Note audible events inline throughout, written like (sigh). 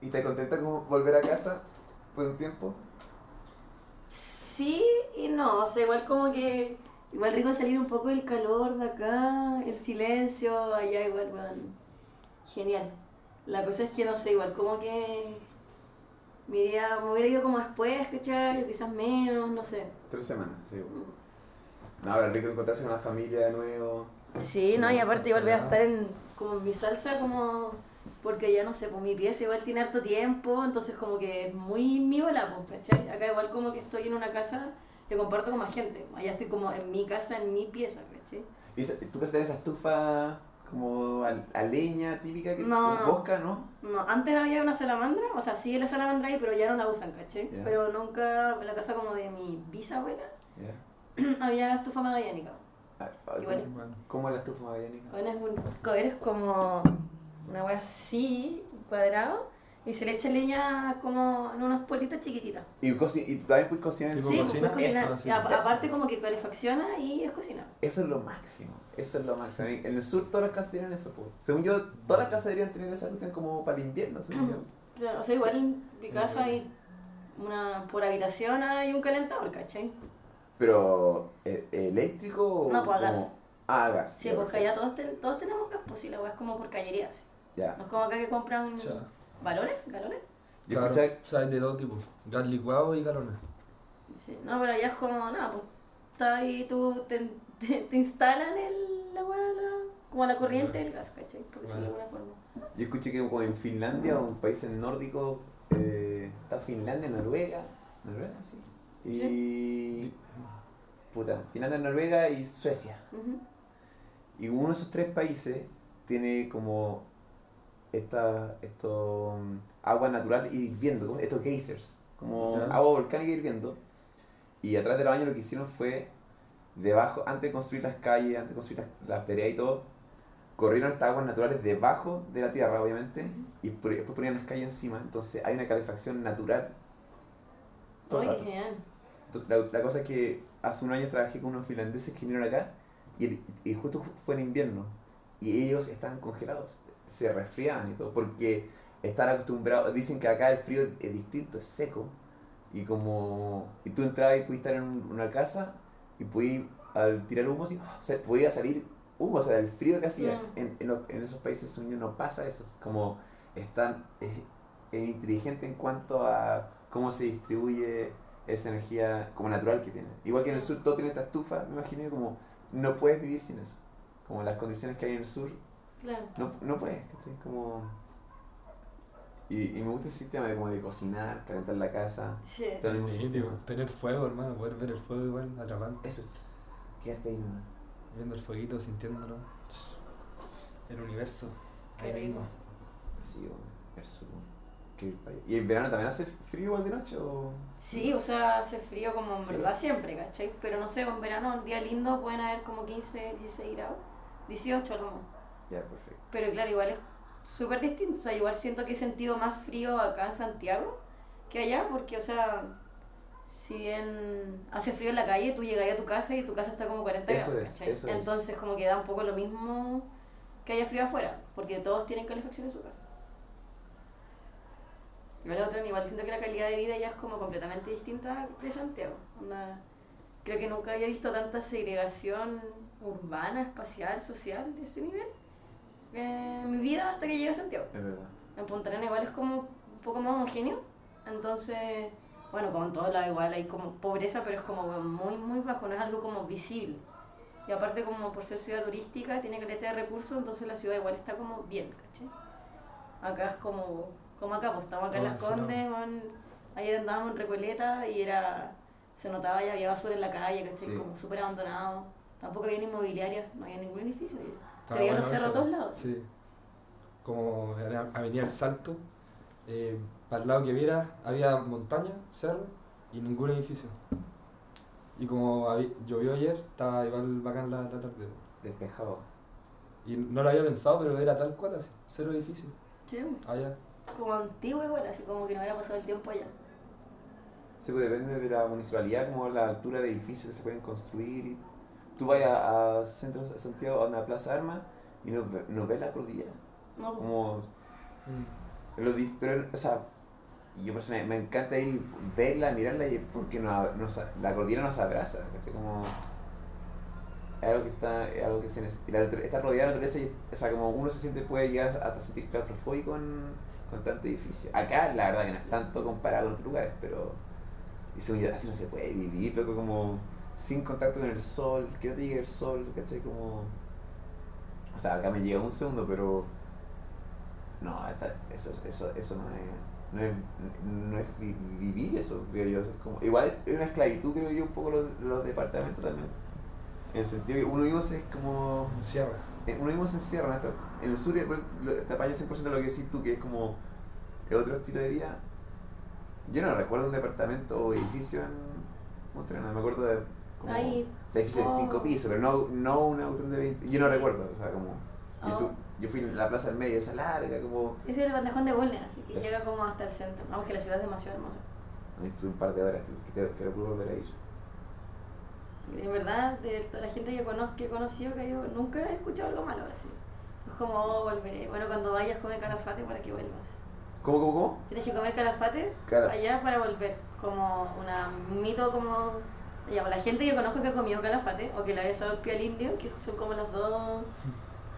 ¿Y estás contenta con volver a casa por un tiempo? Sí y no, o sea, igual como que. Igual rico salir un poco del calor de acá, el silencio, allá igual, bueno, genial. La cosa es que no sé, igual como que me, iría, me hubiera ido como después, ¿cachai? O quizás menos, no sé. Tres semanas, sí. No, pero rico encontrarse con la familia de nuevo. Sí, no, y aparte igual voy a estar en como en mi salsa como porque ya no sé, pues mi pieza igual tiene harto tiempo, entonces como que es muy mi bola, pues, ¿cachai? Acá igual como que estoy en una casa que comparto con más gente, allá estoy como en mi casa, en mi pieza, ¿cachai? ¿Y tú que tenés esa estufa como a, a leña típica que No, no. bosca, no? No, antes había una salamandra, o sea, sí la salamandra ahí, pero ya no la usan, ¿cachai? Pero nunca, en la casa como de mi bisabuela, Ya. (clears throat) había estufa magallánica. Ah, ah, Igual. ¿cómo- Bueno, ¿Cómo es la estufa magallánica? Bueno, es un eres como una wea así, cuadrado, y se le echa leña como en unas puertitas chiquititas. ¿Y, y también puedes cocinar en ¿Tipo Sí, pues cocina? puedes cocinar. Eso, sí. Aparte como que calefacciona y es cocina. Eso es lo máximo. Eso es lo máximo. En el sur todas las casas tienen eso. po. Según yo, todas las casas deberían tener esa cuestión como para el invierno. según yo. Claro, o sea, igual en mi casa hay una, por habitación hay un calentador, ¿cachai? Pero, ¿e- ¿eléctrico o No, pues, a gas. Ah, a gas. Sí, porque allá todos, ten- todos tenemos gas, pues sí, la wea es como por cañería. Así. Ya. No es como acá que compran ya. balones, galones. Yo Claro, escuché o sea, hay de todo tipo. Gas licuado y galones. Sí, no, pero allá es como, nada, pues está ahí, tú te, te, te instalan el, la wea, la- como la corriente del gas, ¿cachai? Por decirlo de alguna forma. Yo escuché que como en Finlandia o en países nórdicos, eh, está Finlandia, Noruega, Noruega, sí. Y. Puta, Finlandia, Noruega y Suecia. Ujú. Y uno de esos tres países tiene como esta, esto, mm, agua natural hirviendo, estos geysers, como agua volcánica hirviendo. Y atrás de los años lo que hicieron fue, debajo, antes de construir las calles, antes de construir las, las veredas y todo, corrieron estas aguas naturales debajo de la tierra, obviamente, y por- después ponían las calles encima. Entonces hay una calefacción natural. todo genial. Entonces, la, la cosa es que hace un año trabajé con unos finlandeses que vinieron acá y, el- y justo fue en invierno y ellos estaban congelados, se resfriaban y todo, porque están acostumbrados, dicen que acá el frío es distinto, es seco y como y tú entrabas y pudiste estar en un- una casa y podías al tirar humo o sea, podía salir humo, o sea, el frío que hacía Mm. en, en, en esos países yo, no pasa eso, como están es, es inteligente en cuanto a cómo se distribuye esa energía como natural que tiene. Igual que en el sur todo tiene esta estufa, me imagino como no puedes vivir sin eso. Como las condiciones que hay en el sur, Claro. no, no puedes, ¿cachai? Como... Y, y me gusta ese sistema de como de cocinar, calentar la casa, Sí. todo el Sí, tipo, tener fuego, hermano, poder ver el fuego igual, atrapante. Eso, quédate ahí nomás. Viendo el fueguito, sintiéndolo. El universo. Qué ahí rico. bueno, el sur. qué. ¿Y en verano también hace frío igual de noche o...? Sí, o sea, hace frío como en Sí. verdad siempre, ¿cachai? Pero no sé, en verano, un día lindo, pueden haber como 15, 16 grados. 18 a lo más. Ya, perfecto. Pero claro, igual es súper distinto. O sea, igual siento que he sentido más frío acá en Santiago que allá, porque, o sea, si bien hace frío en la calle, tú llegas a tu casa y tu casa está como 40 Eso grados. eso es. Entonces, como que da un poco lo mismo que haya frío afuera, porque todos tienen calefacción en su casa. Igual, otra, igual siento que la calidad de vida ya es como completamente distinta de Santiago. Onda, creo que nunca había visto tanta segregación urbana, espacial, social de ese nivel eh, en mi vida hasta que llegué a Santiago. Es verdad. En Punta Arenas igual es como un poco más homogéneo. Entonces, bueno, como en todos lados igual hay como pobreza, pero es como muy, muy bajo, no es algo como visible. Y aparte como por ser ciudad turística, tiene caleta de recursos, entonces la ciudad igual está como bien, ¿cachai? Acá es como, como acá, pues estamos acá en Todo Las. Condes, man, ayer andábamos en Recoleta y era, se notaba ya había basura en la calle, ¿cachai? Sí. Como súper abandonado. Tampoco había ni inmobiliaria, no había ningún edificio. Se Estaba veían bueno los cerros a todos lados. Sí. Como era Avenida El Salto, eh, para el lado que viera había montaña, cerro y ningún edificio. Y como llovió ayer, estaba igual bacán la, la tarde. Despejado. Y no lo había pensado, pero era tal cual así, cero edificio. Sí, Allá. como antiguo igual, así como que no hubiera pasado el tiempo allá. Sí, pues depende de la municipalidad, como la altura de edificios que se pueden construir. Y... Tú vas a, a Centro de Santiago, a una plaza de armas, y no, no ves la cordillera. No, pues, Como Mm. Lo pero, o sea, yo por eso me, me encanta ir y verla, mirarla, y porque nos, nos, la cordillera nos abraza, ¿cachai? Como, es algo que está, es algo que se la está rodeada de naturaleza, y, o sea, como uno se siente, puede llegar hasta sentir claustrofóbico con, con tanto edificio. Acá, la verdad que no es tanto comparado con otros lugares, pero, y según yo, así no se puede vivir, loco, como, sin contacto con el sol, que no te llegue el sol, ¿cachai? Como, o sea, acá me llega un segundo, pero, no, esta- eso, eso, eso no es, no es, no es vi- vivir eso, creo yo. Es como, igual es una esclavitud, creo yo, un poco los, los departamentos también. En el sentido que uno mismo se es como. Encierra. eh, Uno mismo se encierra. ¿no? En el sur lo- te apañas 100% de lo que decís tú, que es como es otro estilo de vida. Yo no recuerdo un departamento o edificio en Mostrera, no me acuerdo de. Como, Ahí, o sea, edificio de 5 oh. pisos, pero no, no un auto de 20. Yo no recuerdo, o sea, como. Yo, Oh. estu- yo fui en la plaza del medio, esa larga, como. ese es el bandejón de Bulnes, así que llega como hasta el centro. Vamos, que la ciudad es demasiado hermosa. Ahí estuve un par de horas, que, pude volver a ir. En verdad, de toda la gente que, conozco, que he conocido, que yo nunca he escuchado algo malo así. Es como, oh, volveré. Bueno, cuando vayas, come calafate para que vuelvas. ¿Cómo, cómo, cómo? Tienes que comer calafate Cara- allá para volver. Como una, un mito como... Pues, la gente que conozco que ha comido calafate o que le ha besado el pie al indio, que son como las dos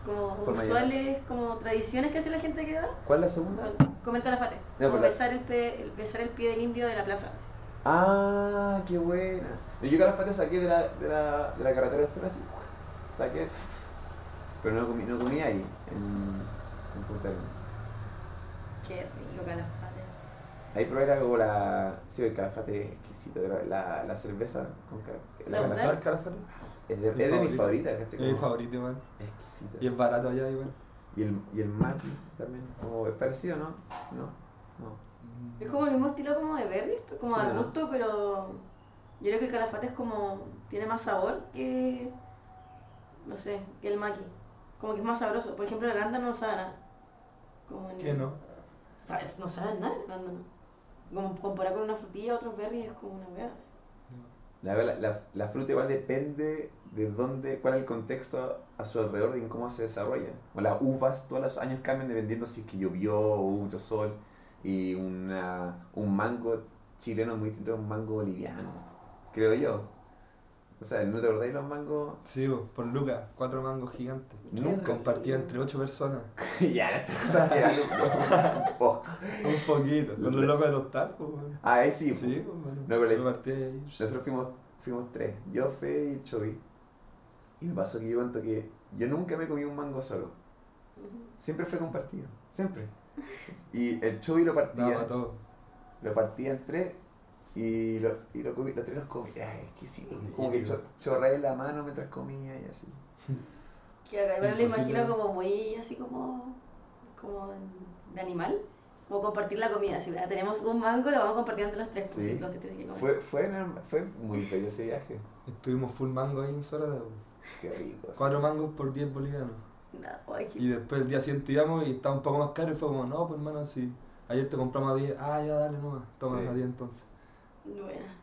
como Forma de usuales, como tradiciones que hace la gente que va, ¿Cuál es la segunda? comer calafate. Como pues, la- besar, el pie, el- besar el pie del indio de la plaza. Ah, qué buena. Yo calafate saqué de la, de la, de la carretera austral así. Saqué. Pero no comí, no comí ahí, en, en Punta. Qué rico calafate. Ahí probé la, como la. Sí, el calafate es exquisito. pero La, la cerveza con calafate. ¿La La calafate es de, Mi es de mis favorito. favoritas, ¿cachai? Es mi favorito, igual. Exquisita. Y es barato allá, igual. Y el, y el maqui también. Como es parecido, ¿no? No. No. Es como el mismo estilo como de berry, como Sí, al ¿no? gusto, pero yo creo que el calafate es como, tiene más sabor que, no sé, que el maqui. Como que es más sabroso. Por ejemplo, el arándano no sabe nada. Como ¿Qué no? ¿Sabes? No sabe nada el arándano. Como comparado con una frutilla, otros berries es como una weá. La, la, la, fruta igual depende de dónde, cuál es el contexto a su alrededor y en cómo se desarrolla. Las uvas todos los años cambian dependiendo si es que llovió o mucho sol. Y una, un mango chileno es muy distinto a un mango boliviano, creo yo. O sea, ¿no te acordáis los mangos? Sí, por Lucas, cuatro mangos gigantes. Nunca. Compartida entre ocho personas. (laughs) ya, la estoy exagerando un poco. (laughs) Un poquito. Con los locos de los. Ah, ahí sí. Sí, pues, bueno. No, pero le- Yo partí ahí. Nosotros fuimos, fuimos tres, yo, Fe y Chovy. Y me pasó que yo cuento que yo nunca me comí un mango solo. Siempre fue compartido, siempre. Y el Chovy lo partía, todo. lo partía en tres y, lo, y lo comí, los tres los comía. Era exquisito, como que cho, chorreé en la mano mientras comía y así. Que me lo Imposible. imagino como muy así como, como de animal. Como compartir la comida. Si tenemos un mango, lo vamos a compartir entre los tres. pues, Sí. los que tienen que comer. Fue, fue, en el- fue muy bello ese viaje. Estuvimos full mango ahí en Sorata. bo. Qué rico. sí. Cuatro mangos por 10 bolivianos. No, Y después el día siguiente íbamos y estaba un poco más caro y fue como, no, pues hermano, si ayer te compramos a 10, ah, ya dale nomás, toma Sí. a 10 entonces. Buena.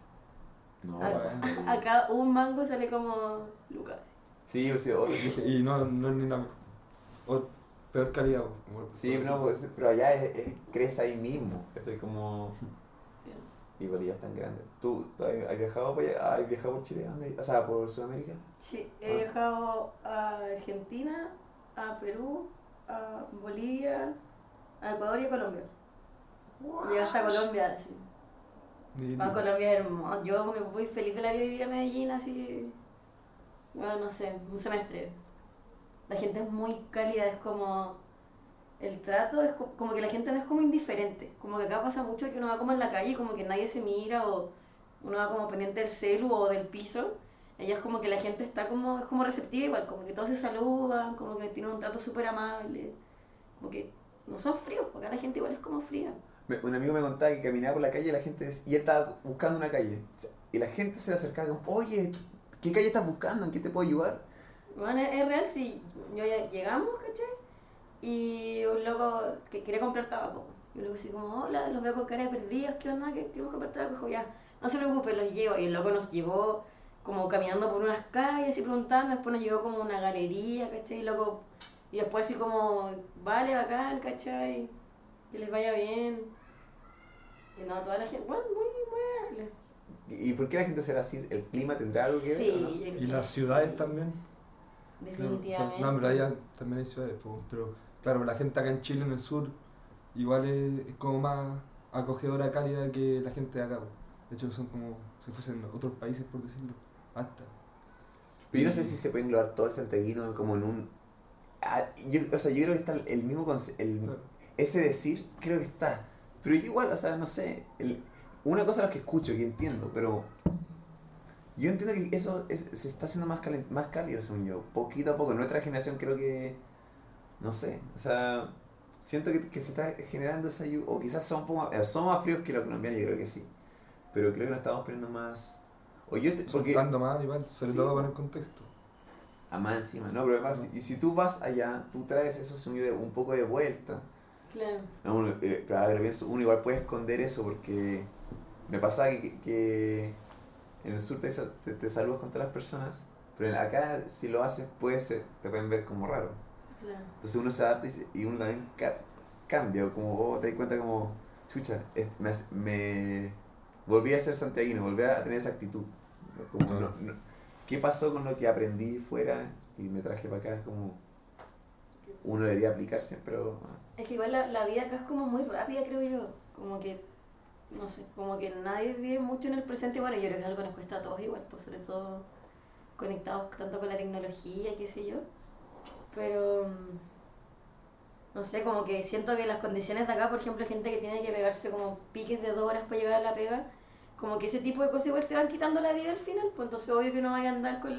No, bueno. (laughs) Acá un mango sale como Lucas. Sí, sí, otro. (laughs) Y no, no es ni la o peor calidad. Sí, no, pues, pero allá es, es- crece ahí mismo. ¿cachai? Como. Y Bolivia es tan grande. ¿Tú, tú has has viajado por? ¿Has viajado por Chile? ¿Dónde? O sea, por Sudamérica. Sí, he Ah. viajado a Argentina, a Perú, a Bolivia, a Ecuador y a Colombia. Llegas a Colombia, sí. A Colombia es hermoso. Yo me voy feliz de la vida vivir a Medellín, así. Bueno, no sé, un semestre. La gente es muy cálida, es como. El trato es co- como que la gente no es como indiferente. Como que acá pasa mucho que uno va como en la calle y como que nadie se mira o uno va como pendiente del celu o del piso. Ella es como que la gente está como, es como receptiva igual, como que todos se saludan, como que tienen un trato súper amable. Como que no son fríos, porque acá la gente igual es como fría. Un amigo me contaba que caminaba por la calle y la gente y él estaba buscando una calle. Y la gente se le acercaba como, oye, ¿qué calle estás buscando? ¿En qué te puedo ayudar? Bueno, es real. Yo llegamos, ¿cachai? Y un loco que quería comprar tabaco. Y un loco así como, hola, los veo con cara de perdidos, ¿qué onda? ¿Qué queremos comprar tabaco? Dijo, ya, no se preocupe, los llevo. Y el loco nos llevó como caminando por unas calles y preguntando, después nos llevó como una galería, ¿cachai? Y loco, y después así como, vale, bacán, ¿cachai? Que les vaya bien. Y no, toda la gente, bueno, muy, muy agradable. ¿Y por qué la gente será así? ¿El clima tendrá algo que ver? Sí, no? Y las sí. ciudades también. Definitivamente. no, pero allá también hay ciudades, po, pero claro, la gente acá en Chile, en el sur, igual es, es como más acogedora, cálida que la gente de acá. po. De hecho, son como si fuesen otros países, por decirlo. Hasta. Pero yo no sé si se puede englobar todo el santiaguino como en un... ah, yo, o sea, yo creo que está el mismo conce- el, Claro. ese decir, creo que está. Pero yo igual, o sea, no sé. el- una cosa es lo que escucho, que entiendo, pero... Yo entiendo que eso es- se está haciendo más, calen- más cálido, según yo. Poquito a poco. Nuestra generación creo que... No sé. O sea, siento que, que se está generando esa... llu- O quizás son poco eh, somos más fríos que los colombianos, yo creo que sí. Pero creo que nos estamos poniendo más... O yo, te- porque, más, igual, sobre Sí, todo con el contexto. a más encima, no, pero además, No. y si tú vas allá, tú traes eso un poco de vuelta. Claro. No, uno, eh, que pienso, uno igual puede esconder eso porque me pasaba que, que en el sur te, te, te saludas con todas las personas, pero en- acá si lo haces puede ser, te pueden ver como raro. Claro. Entonces uno se adapta y, y uno también ca- cambia, o como oh, te das cuenta como, chucha, es- me, me volví a ser santiaguino, volví a tener esa actitud. Como, Claro. no- no- ¿Qué pasó con lo que aprendí fuera y me traje para acá? Es como, uno debería aplicar siempre, pero... Es que igual la, la vida acá es como muy rápida, creo yo. Como que, no sé, como que nadie vive mucho en el presente. Bueno, yo creo que es algo que nos cuesta a todos igual, pues sobre todo conectados tanto con la tecnología qué sé yo. Pero, mm, no sé, como que siento que las condiciones de acá, por ejemplo, gente que tiene que pegarse como piques de dos horas para llegar a la pega, como que ese tipo de cosas igual te van quitando la vida al final. Pues entonces obvio que no vaya a andar con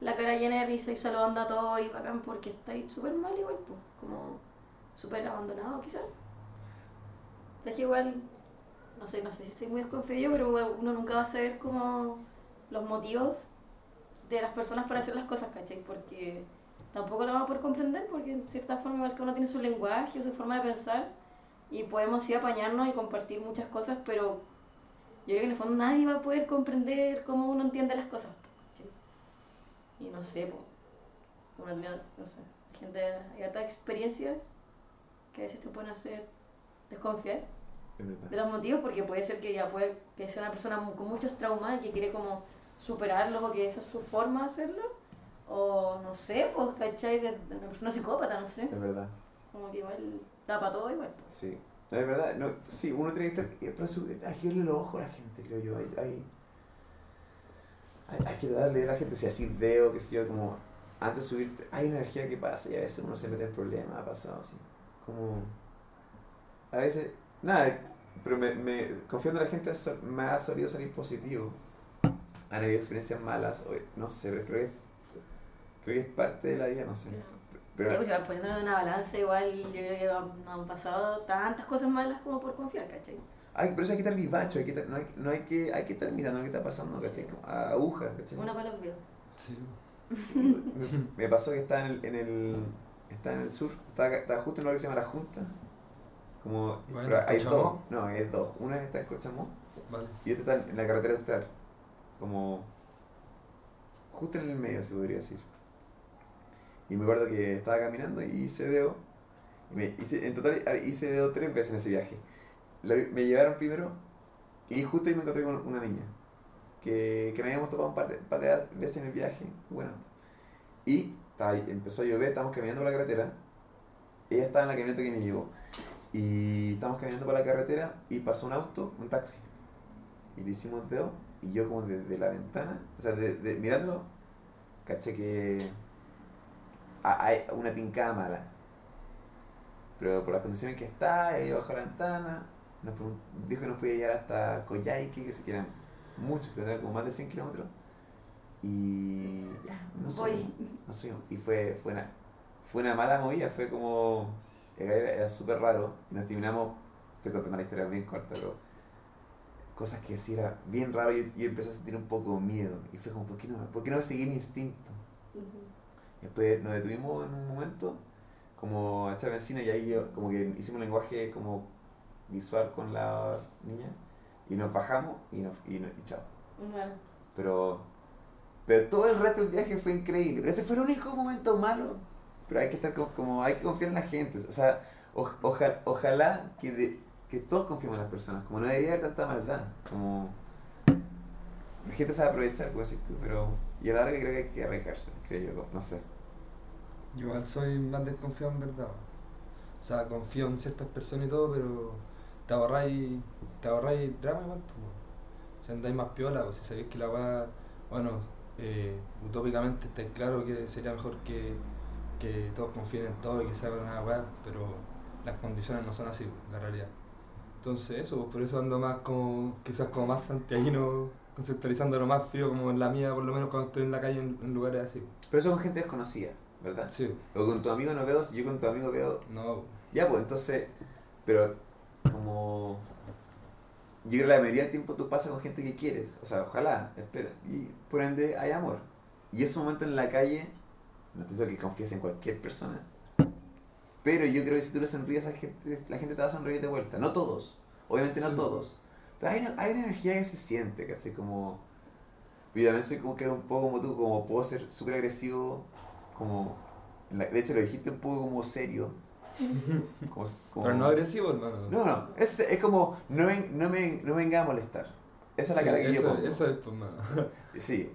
la cara llena de risa y saludando a todos y bacán porque estáis súper mal igual, pues. Como súper abandonado quizás. Es que igual, no sé, no sé si soy muy desconfiado pero uno nunca va a saber como los motivos de las personas para hacer las cosas, ¿cachai? Porque tampoco lo vamos a poder comprender porque en cierta forma que uno tiene su lenguaje o su forma de pensar y podemos sí apañarnos y compartir muchas cosas, pero yo creo que en el fondo nadie va a poder comprender cómo uno entiende las cosas, ¿cachai? Y no sé, pues, uno no sé, gente, hay hartas experiencias que a veces te pueden hacer desconfiar de los motivos porque puede ser que ya puede que sea una persona con muchos traumas y que quiere como superarlos o que esa es su forma de hacerlo o no sé, pues cachai de, una persona psicópata, no sé, Es verdad. como que igual da para todo igual. pues. Sí. No, es verdad. No, sí, uno tiene que estar. Pero su- hay que verle los ojos a la gente, creo yo. Hay, hay, hay, hay que darle a la gente, si así veo, que si yo, como. Antes de subirte, hay energía que pasa y a veces uno se mete en problemas, ha pasado así. Como. A veces. Nada, pero me, me confiando en la gente me ha solido salir positivo. Han habido experiencias malas, o, no sé, pero creo que, creo que es parte de la vida, no sé. Pero, sí, pues si vas poniéndolo en una balanza igual yo creo que han, han pasado tantas cosas malas como por confiar, ¿cachai? Ay, pero eso hay que estar vivacho, hay que estar- no, hay, no hay que, hay que estar mirando lo que está pasando, ¿cachai? Como a aguja, ¿cachai? Una para los videos. Sí. Sí, me, me pasó que estaba en el, en el, estaba en el sur, estaba, estaba justo en lo que se llama La Junta. Como, Bueno, pero hay Cochamó. dos, no, hay dos. Una está en Cochamó Vale. y otra está en la carretera austral. Como, justo en el medio, se podría decir. Y me acuerdo que estaba caminando y hice dedo. Y me hice, en total hice dedo tres veces en ese viaje. La- me llevaron primero y justo ahí me encontré con una niña que, que nos habíamos topado un par de, par de veces en el viaje. Bueno, y empezó a llover, estábamos caminando por la carretera. Ella estaba en la camioneta que me llevó. Y estábamos caminando por la carretera y pasó un auto, un taxi. Y le hicimos dedo y yo como desde la ventana, o sea, de, mirándolo, caché que ha- hay una tincada mala. Pero por las condiciones que está, ella bajó la ventana, nos dijo que nos podía llegar hasta Coyhaique, que se quieran muchos, eran como más de 100 kilómetros. Y no Voy. subimos, no subimos. Y fue, fue, una, fue una mala movida, fue como, era, era súper raro. Y nos terminamos, estoy contando la historia bien corta, pero cosas que sí era bien raro y yo empecé a sentir un poco miedo. Y fue como, ¿por qué no, por qué no seguí mi instinto? Después nos detuvimos en un momento, como a echar benzina y ahí yo, como que hicimos un lenguaje como visual con la niña y nos bajamos y, nos, y, nos- y chao. Bueno, Pero, pero todo el resto del viaje fue increíble. Pero ese fue el único momento malo. Pero hay que estar como, como hay que confiar en la gente. O sea, o- oja- ojalá que, de- que todos confiemos en las personas, como no debería haber tanta maldad, como la gente sabe aprovechar, como decís tú, pero y a la larga creo que hay que arriesgarse, creo yo, no sé. Igual soy más desconfiado en verdad. O sea, confío en ciertas personas y todo, pero te ahorráis, te ahorráis drama igual. Pues, weón. si andáis más piola, pues, si sabéis que la weá, bueno, eh, utópicamente está claro que sería mejor que, que todos confíen en todo y que se haga una weá, pero las condiciones no son así, la realidad. Entonces eso, pues por eso ando más como, quizás como más santiaguino, conceptualizándolo más frío como en la mía, por lo menos cuando estoy en la calle en, en lugares así. Pero eso con gente desconocida, ¿verdad? Sí, O con tu amigo no veo, si yo con tu amigo veo no, Ya, pues entonces, pero como... Yo creo que la mayoría del tiempo tú pasas con gente que quieres, o sea, ojalá, espera, y por ende hay amor. Y ese momento en la calle, no estoy diciendo que confíes en cualquier persona, pero yo creo que si tú le sonríes a la gente, la gente te va a sonreír de vuelta. No todos, obviamente no todos, pero hay una, hay una energía que se siente, ¿cachai? Como... Y también soy como que un poco como tú, como puedo ser súper agresivo, como... De hecho lo dijiste un poco como serio. Como, como- pero no agresivo, hermano. No, no, es, es como, no, ven- no, me, no me venga a molestar. Esa es la Sí, cara que eso, yo pongo. Eso es, pues, mano. (laughs) Sí,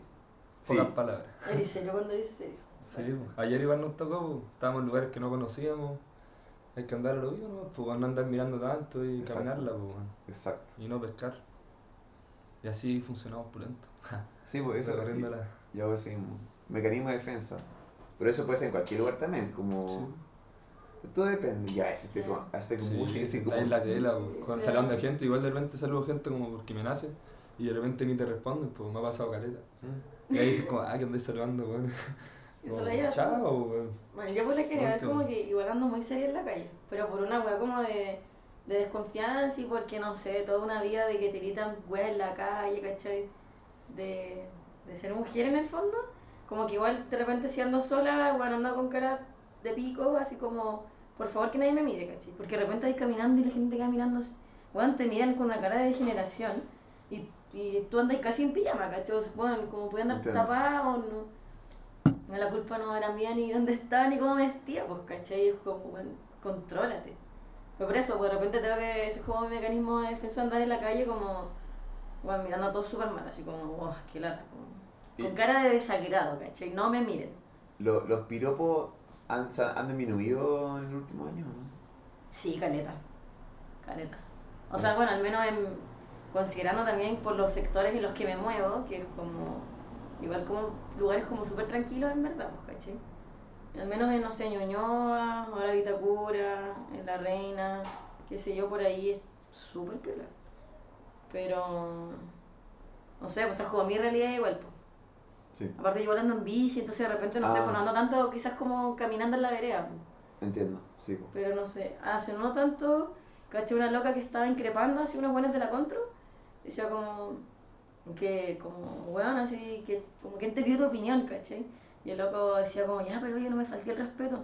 sí. Pocas palabras. ¿Eres serio cuando eres serio? Sí, pues. ayer igual nos tocó, pues, estábamos en lugares que no conocíamos. Hay que andar a lo vivo, ¿no? Pues no andar mirando tanto y Exacto. caminarla, pues, man, Exacto. y no pescar. Y así funcionamos pulento. (laughs) Sí, pues eso. Yo hago así un mecanismo de defensa. Pero eso puede ser en cualquier lugar también, como... Sí. Todo depende. Ya, ese Sí. tipo, hasta como Sí, música, sí, como... ahí en la tela, pues, Claro. saludando a gente, igual de repente saludo gente como porque me nace y de repente ni te responden, pues me ha pasado caleta. Mm. Y ahí dices como, ah, que andáis saludando, weón. (laughs) Eso Como, lo llevas. Chao, weón. Bueno, yo por lo general como que igual ando muy seria en la calle, pero por una weá como de, de desconfianza y porque no sé, toda una vida de que te gritan weas en la calle, ¿cachai? De, de ser mujer en el fondo, como que igual de repente si ando sola, bueno, ando con cara de pico, así como, por favor que nadie me mire, ¿cachai? Porque de repente ahí caminando y la gente caminando, weón, te miran con una cara de degeneración y, y tú andas casi en pijama, ¿cachai? Bueno, como puede andar tapada o no. No, La culpa no era mía ni dónde estaba ni cómo me vestía, pues, ¿cachai? Es como, bueno, contrólate. Pero por eso, pues, de repente tengo que, ese es como mi mecanismo de defensa, andar en la calle como, bueno, mirando a todos súper mal, así como, oh, qué lata. como- con cara de desagrado, ¿cachai? No me miren. Lo- los piropos han, han disminuido en el último año, ¿no? Sí, caleta. Caleta. O sea, bueno, al menos en, considerando también por los sectores en los que me muevo, que es como, igual como lugares como súper tranquilos en verdad, pues. Al menos en, no sé, Ñuñoa, ahora Vitacura, en La Reina, qué sé yo, por ahí es súper piola. Pero, no sé, pues es como mi realidad igual, pues. Sí, Aparte yo ando en bici, entonces de repente, no sé, Ah. pues no ando tanto quizás como caminando en la vereda, pues. entiendo, sí. po. Pero no sé, hace no tanto, caché una loca que estaba increpando así unos buenos de la contro. Decía como que, como, weón, así, que como quien te pidió tu opinión, ¿cachai? Y el loco decía como, ya, pero oye, no me falté el respeto.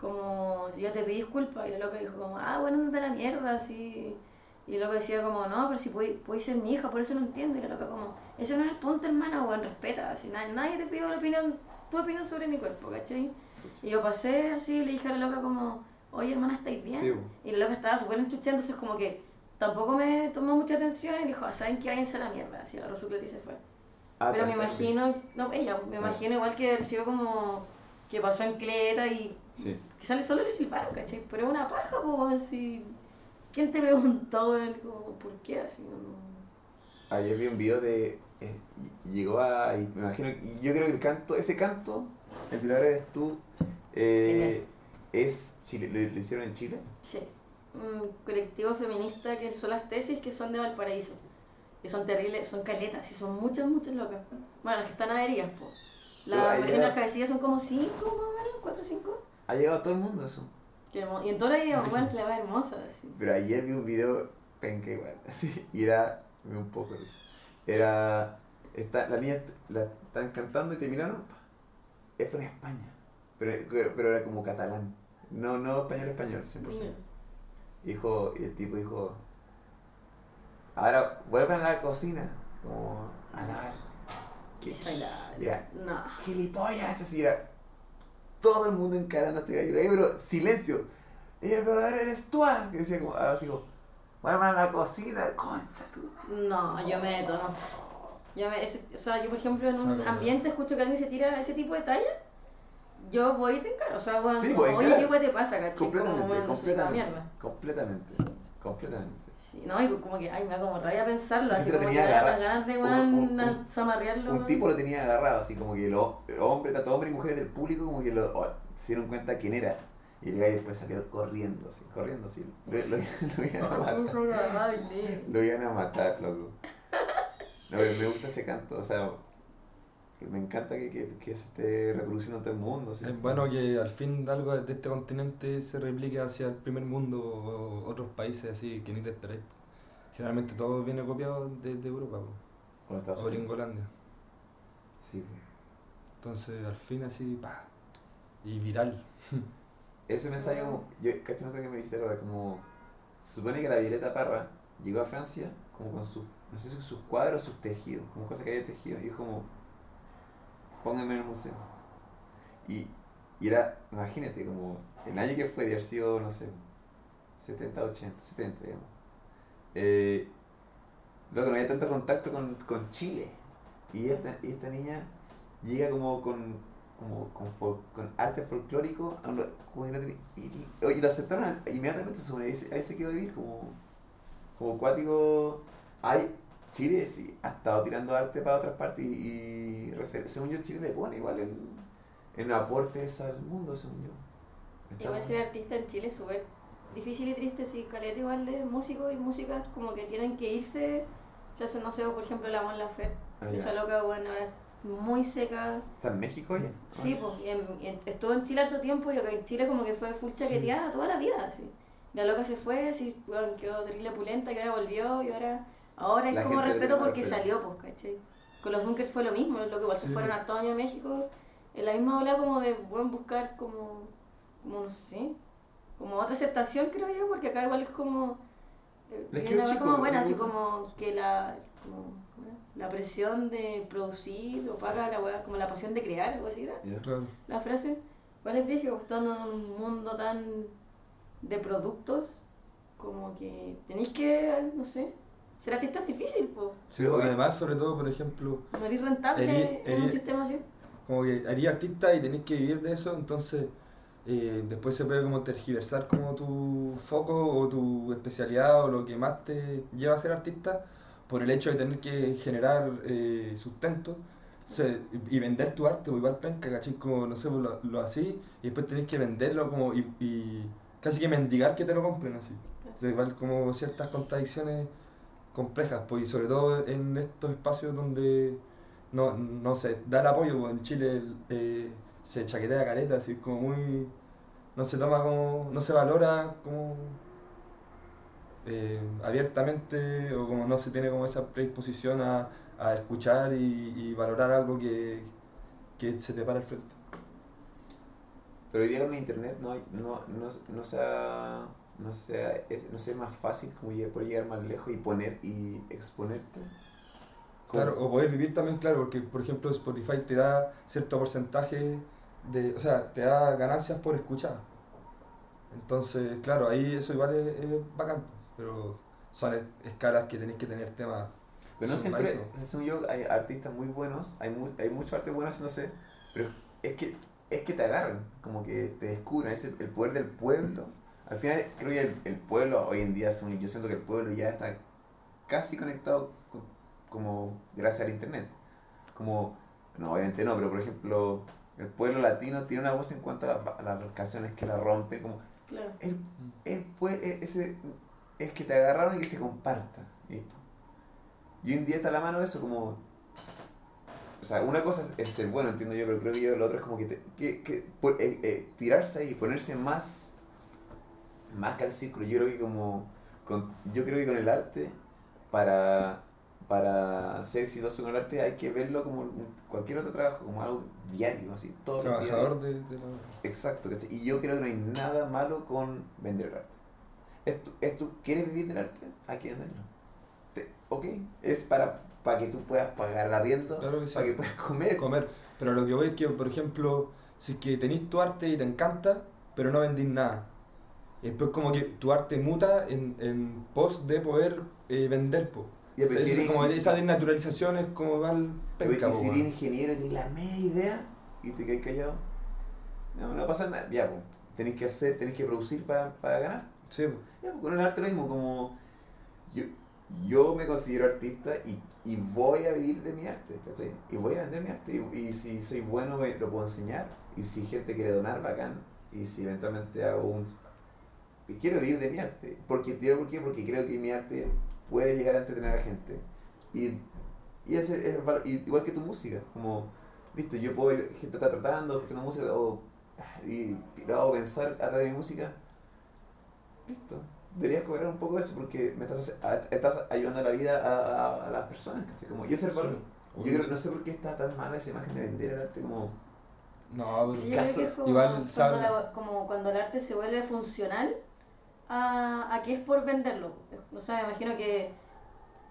Como, si ya te pedí disculpas. Y el loco dijo como, ah, bueno, andate a la mierda, así. Y el loco decía como, no, pero si puedes puede ser mi hija, por eso no entiendo. Y la loca como, ese no es el punto, hermana, weón, respeta. Así, nadie, nadie te pidió la opinión, tu opinión sobre mi cuerpo, ¿cachai? Y yo pasé así y le dije a la loca como, oye hermana, ¿estáis bien? Sí. Y la loca estaba súper enchuchada, entonces como que tampoco me tomó mucha atención y dijo, "Ah, ¿saben qué? Váyanse a la mierda. Así agarró su y se fue. Ah, Pero me imagino, no, ella, me Ah. imagino igual que haber sido como que pasó en cleta y Sí. quizás solo le silbaron, ¿cachai? Pero es una paja, pues así. ¿Quién te preguntó? Como, ¿Por qué? Así, no. Ayer vi un video de. Eh, llegó a. y me imagino. Y yo creo que el canto, ese canto, el ahora eres tú, eh, es. Chile, lo, lo hicieron en Chile. Sí. Un colectivo feminista que son las tesis que son de Valparaíso. Que son terribles, son caletas y son muchas, muchas locas. Bueno, las que están adheridas, pues. Las, las cabecillas son como cinco, más o menos, cuatro o cinco. Ha llegado todo el mundo eso. Qué hermoso. Y en toda la vida, bueno, se le va hermosa. Así. Pero ayer vi un video penca igual, (laughs) así, y era, un poco risa. Era, está, la niña la están cantando y terminaron, fue en España, pero, pero, era como catalán, no, no español español, 100%. Dijo, y el tipo dijo, ahora vuelvan a la cocina, como a lavar. ¿Qué? Es la- No. gilipollas, así era. Todo el mundo encarando a este gallo. Pero silencio. el verdadero eres tú, ah", que decía como, así como, vamos a la cocina, concha tú. No, yo me deto, no. Yo me, ese- o sea, yo por ejemplo en un ambiente escucho que alguien se tira ese tipo de talla, yo voy y te encaro. O sea, bueno, Sí, como, oye, encarar. ¿qué weá te pasa, cachai? Como, Completamente, bueno, completamente. Completamente, completamente. Sí, no, y como que, ay, me da como rabia pensarlo, así como que tenía me da agarrado. ganas de, Un- weón, un- tipo lo tenía agarrado, así como que los hombres, tanto hombres y mujeres del público, como que lo, oh, se dieron cuenta quién era. Y el gallo después salió corriendo, así, corriendo, así. Lo, lo- (laughs) lo iban a matar. Lo iban a matar, loco. No, pero me gusta ese canto, o sea, me encanta que, que, que se esté reproduciendo en todo el mundo. Es bueno que al fin algo de este continente se replique hacia el primer mundo o otros países así que ni te esperáis. Generalmente todo viene copiado de, de Europa po, O Estados o. Gringolandia. Sí. Entonces al fin así, pa, y viral. (laughs) Ese mensaje, como, yo caché nota que me hiciste ahora, como, se supone que la Violeta Parra llegó a Francia como con sus, no sé sus cuadros, sus tejidos, como cosas que había tejido, y dijo como, pónganme en el museo. Y, era, imagínate, como, el año que fue, de haber sido, no sé, 70, 80, 70, digamos. Eh, loco, no había tanto contacto con, con Chile. Y esta, y esta niña llega como con, como con, fol- con arte folclórico como que no tenía- y, lo aceptaron inmediatamente se ahí, se- quedó a vivir como, como acuático. Ay, Chile sí ha estado tirando arte para otras partes y, y refer- según yo Chile le pone igual en, en aportes al mundo, según yo. Está Igual ser artista en Chile es súper difícil y triste, sí, caleta igual de músicos y músicas como que tienen que irse, se hace, no sé, por ejemplo, la Mon Laferte, Ah, esa loca, bueno, ahora muy seca, ¿Está en México ya? sí, pues, y en- en- estuvo en Chile harto tiempo y acá en Chile como que fue full chaqueteada toda la vida, así. La loca se fue, así, bueno, quedó terrible pulenta, que ahora volvió y ahora, ahora hay La como respeto porque respeto. salió, pues, ¿cachai? Con los bunkers fue lo mismo, lo que igual se Sí. fueron harto años a México, en la misma ola como de buen buscar como, como no sé, como otra aceptación creo yo, porque acá igual es como, eh, Les acá chico, como buena, así como que la, como. La presión de producir opaca la weá, como la pasión de crear, algo así. Ya. Claro. la frase. ¿Cuál es brígido? Estando en un mundo tan de productos, como que tenéis que, no sé, ser artista es difícil, pues. Sí, además, sobre todo, por ejemplo, No eres rentable en un sistema así. como que haría artista y tenés que vivir de eso, entonces eh, después se puede como tergiversar como tu foco o tu especialidad o lo que más te lleva a ser artista por el hecho de tener que generar eh, sustento o sea, y vender tu arte, o igual penca, ¿cachai? Como, no sé, pues, lo, lo así y después tenés que venderlo como y, y casi que mendigar que te lo compren así. O sea, igual como ciertas contradicciones complejas, pues, y sobre todo en estos espacios donde no, no se da el apoyo, pues en Chile eh, se chaquetea careta, así como muy. no se toma como. no se valora como. Eh, abiertamente o como no se tiene como esa predisposición a, a escuchar y, y valorar algo que, que se te para al frente. Pero hoy día con internet no, hay, no, no, no sea, no sea, es, no sea más fácil como llegar, poder llegar más lejos y poner y exponerte. Claro, o poder vivir también, claro, porque por ejemplo Spotify te da cierto porcentaje de, o sea, te da ganancias por escuchar. Entonces, claro, ahí eso igual es, es bacán, pero son es- escalas que tenéis que tener temas. Pero no siempre, según yo, hay artistas muy buenos, hay, mu hay mucho arte bueno haciéndose, pero es que, es que te agarran, como que te descubren, es el, el poder del pueblo. Al final, creo que el, el pueblo hoy en día, yo siento que el pueblo ya está casi conectado con- como gracias al internet. Como, no, obviamente no, pero por ejemplo, el pueblo latino tiene una voz en cuanto a, las- a las canciones que la rompen, como Claro. el, el e- ese, es que te agarraron y que se comparta. Y, y hoy en día está a la mano eso como... O sea, una cosa es ser bueno, entiendo yo, pero creo que yo lo otro es como que, te- que, que por- eh, eh, tirarse y ponerse más, más que al círculo. Yo creo que como... Con, yo creo que con el arte, para, para ser exitoso con el arte hay que verlo como cualquier otro trabajo, como algo diario, así, todo. Trabajador de, de la... Exacto, ¿cachai? y yo creo que no hay nada malo con vender el arte. ¿Esto, esto, ¿Quieres vivir del arte? Hay que venderlo. Te- ok, es para, para que tú puedas pagar el arriendo, Claro sí. para que puedas comer. comer. Pero lo que voy es que, por ejemplo, si es que tenéis tu arte y te encanta, pero no vendís nada. Y después como que tu arte muta en, en pos de poder eh, vender, po. Ya, O sea, si es como esa desnaturalización es como igual penca, y si eres ingeniero y tienes la media idea y te quedas callado, no, no pasa nada. Ya, pues, tenés que hacer, tenés que producir para ganar. Sí, con el arte lo mismo, como yo, yo me considero artista y, y voy a vivir de mi arte, ¿cachai? Y voy a vender mi arte. Y, si soy bueno, lo puedo enseñar. Y si gente quiere donar, bacán. Y si eventualmente hago un... Quiero vivir de mi arte. Porque, ¿Por qué? Porque creo que mi arte puede llegar a entretener a gente. Y, y es y igual que tu música, como, listo, yo puedo gente está tratando, escuchando música, o, y lo hago pensar a través de mi música, listo. Deberías cobrar un poco de eso porque me estás, estás ayudando a la vida a, a, a las personas, ¿cachai? Como, y ese es el valor. Yo creo, no sé por qué está tan mala esa imagen de vender el arte como... No, Yo pero... creo caso- que es como, igual cuando sabe- la- como cuando el arte se vuelve funcional a, a que es por venderlo. O sea, me imagino que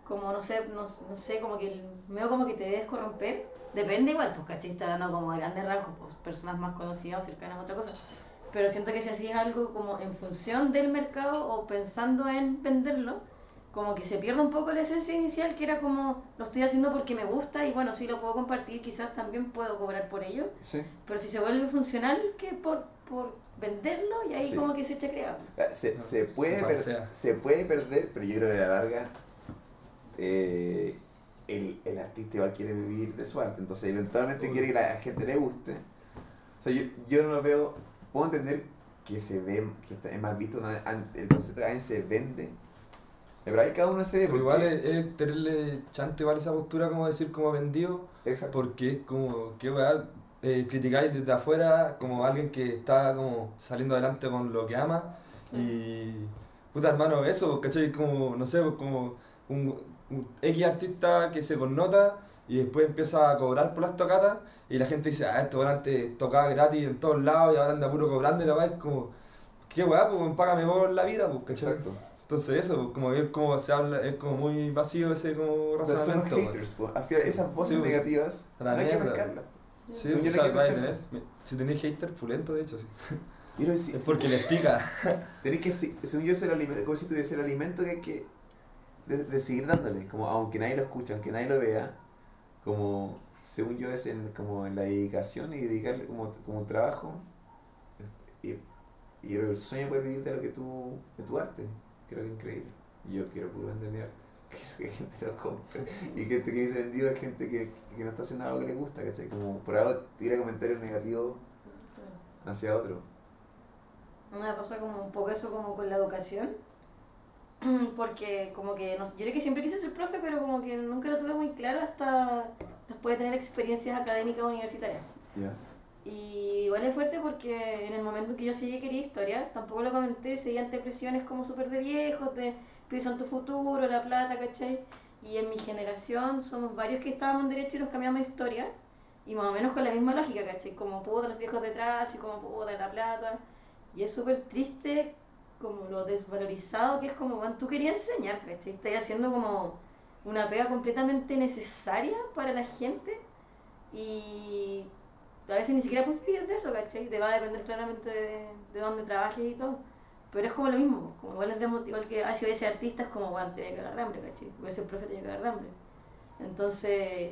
como no sé, no, no sé, como que el medio como que te debes corromper. Depende igual, pues cachai, está hablando como de grandes rasgos, pues personas más conocidas o cercanas a otra cosa. Pero siento que si hacías algo como en función del mercado o pensando en venderlo, como que se pierde un poco la esencia inicial que era como lo estoy haciendo porque me gusta y bueno, si lo puedo compartir, quizás también puedo cobrar por ello. Sí. Pero si se vuelve funcional, que por, por venderlo y ahí Sí. como que se echa creado. Se, No, se, puede se se puede perder, pero yo creo que a la larga eh, el, el artista igual quiere vivir de su arte, entonces eventualmente Uy. quiere que la gente le guste. O sea, yo, yo no lo veo, puedo entender que se ve, que está, es mal visto, an- el concepto de alguien se vende, pero ahí cada uno se ve. Pero igual es, es tenerle chante igual esa postura como decir como vendido, Exacto. porque es como, que weá, eh, criticáis desde afuera como Sí. alguien que está como saliendo adelante con lo que ama y puta hermano, eso, ¿cachai? Como, no sé, como un, un X artista que se connota y después empieza a cobrar por las tocatas y la gente dice, ah, esto antes tocaba gratis en todos lados y ahora anda puro cobrando y la es como, qué weá, pues págame vos la vida, pues, ¿cachai? Exacto. Entonces eso, pues, como es como se habla, es como muy vacío ese como son razonamiento. pues. haters, final, esas voces Sí, pues, negativas no hay que pescarlas. Sí, sea, que tener- si tenéis hater, pulento de hecho, sí. Es porque les pica. (laughs) Tenés que, se- según yo, es el alimento, como si tuviese el alimento que hay que de, de seguir dándole, como aunque nadie lo escuche, aunque nadie lo vea, como según yo es en, como en la dedicación y dedicarle como, como trabajo. Y, y el sueño puede vivir de lo que tú, de tu arte, creo que es increíble. Yo quiero puro vender mi arte, (laughs) quiero que gente lo compre. Y gente que dice vendido es gente que, que no está haciendo algo que le gusta, ¿cachai? Como por algo tira comentarios negativos hacia otro. Me pasa como un poco eso como con la educación. (clears throat) Porque como que, no, yo creo que siempre quise ser profe, pero como que nunca lo tuve muy claro hasta después de tener experiencias académicas universitarias. Y igual es fuerte porque en el momento que yo seguí que quería historia, tampoco lo comenté, seguía ante presiones como súper de viejos, de piensa en tu futuro, la plata, ¿cachai? Y en mi generación somos varios que estábamos en derecho y nos cambiamos de historia, y más o menos con la misma lógica, ¿cachai? Como pudo los viejos detrás y como de la plata. Y es súper triste como lo desvalorizado que es como, bueno, tú querías enseñar, ¿cachai? Estás haciendo como una pega completamente necesaria para la gente y a veces ni siquiera puedes vivir de eso, ¿cachai? Te va a depender claramente de, de dónde trabajes y todo. Pero es como lo mismo, como igual, es de, igual que ah, si voy a ser artista es como, bueno, te voy a cagar de hambre, ¿cachai? Ser profe, te voy a cagar de hambre. Entonces,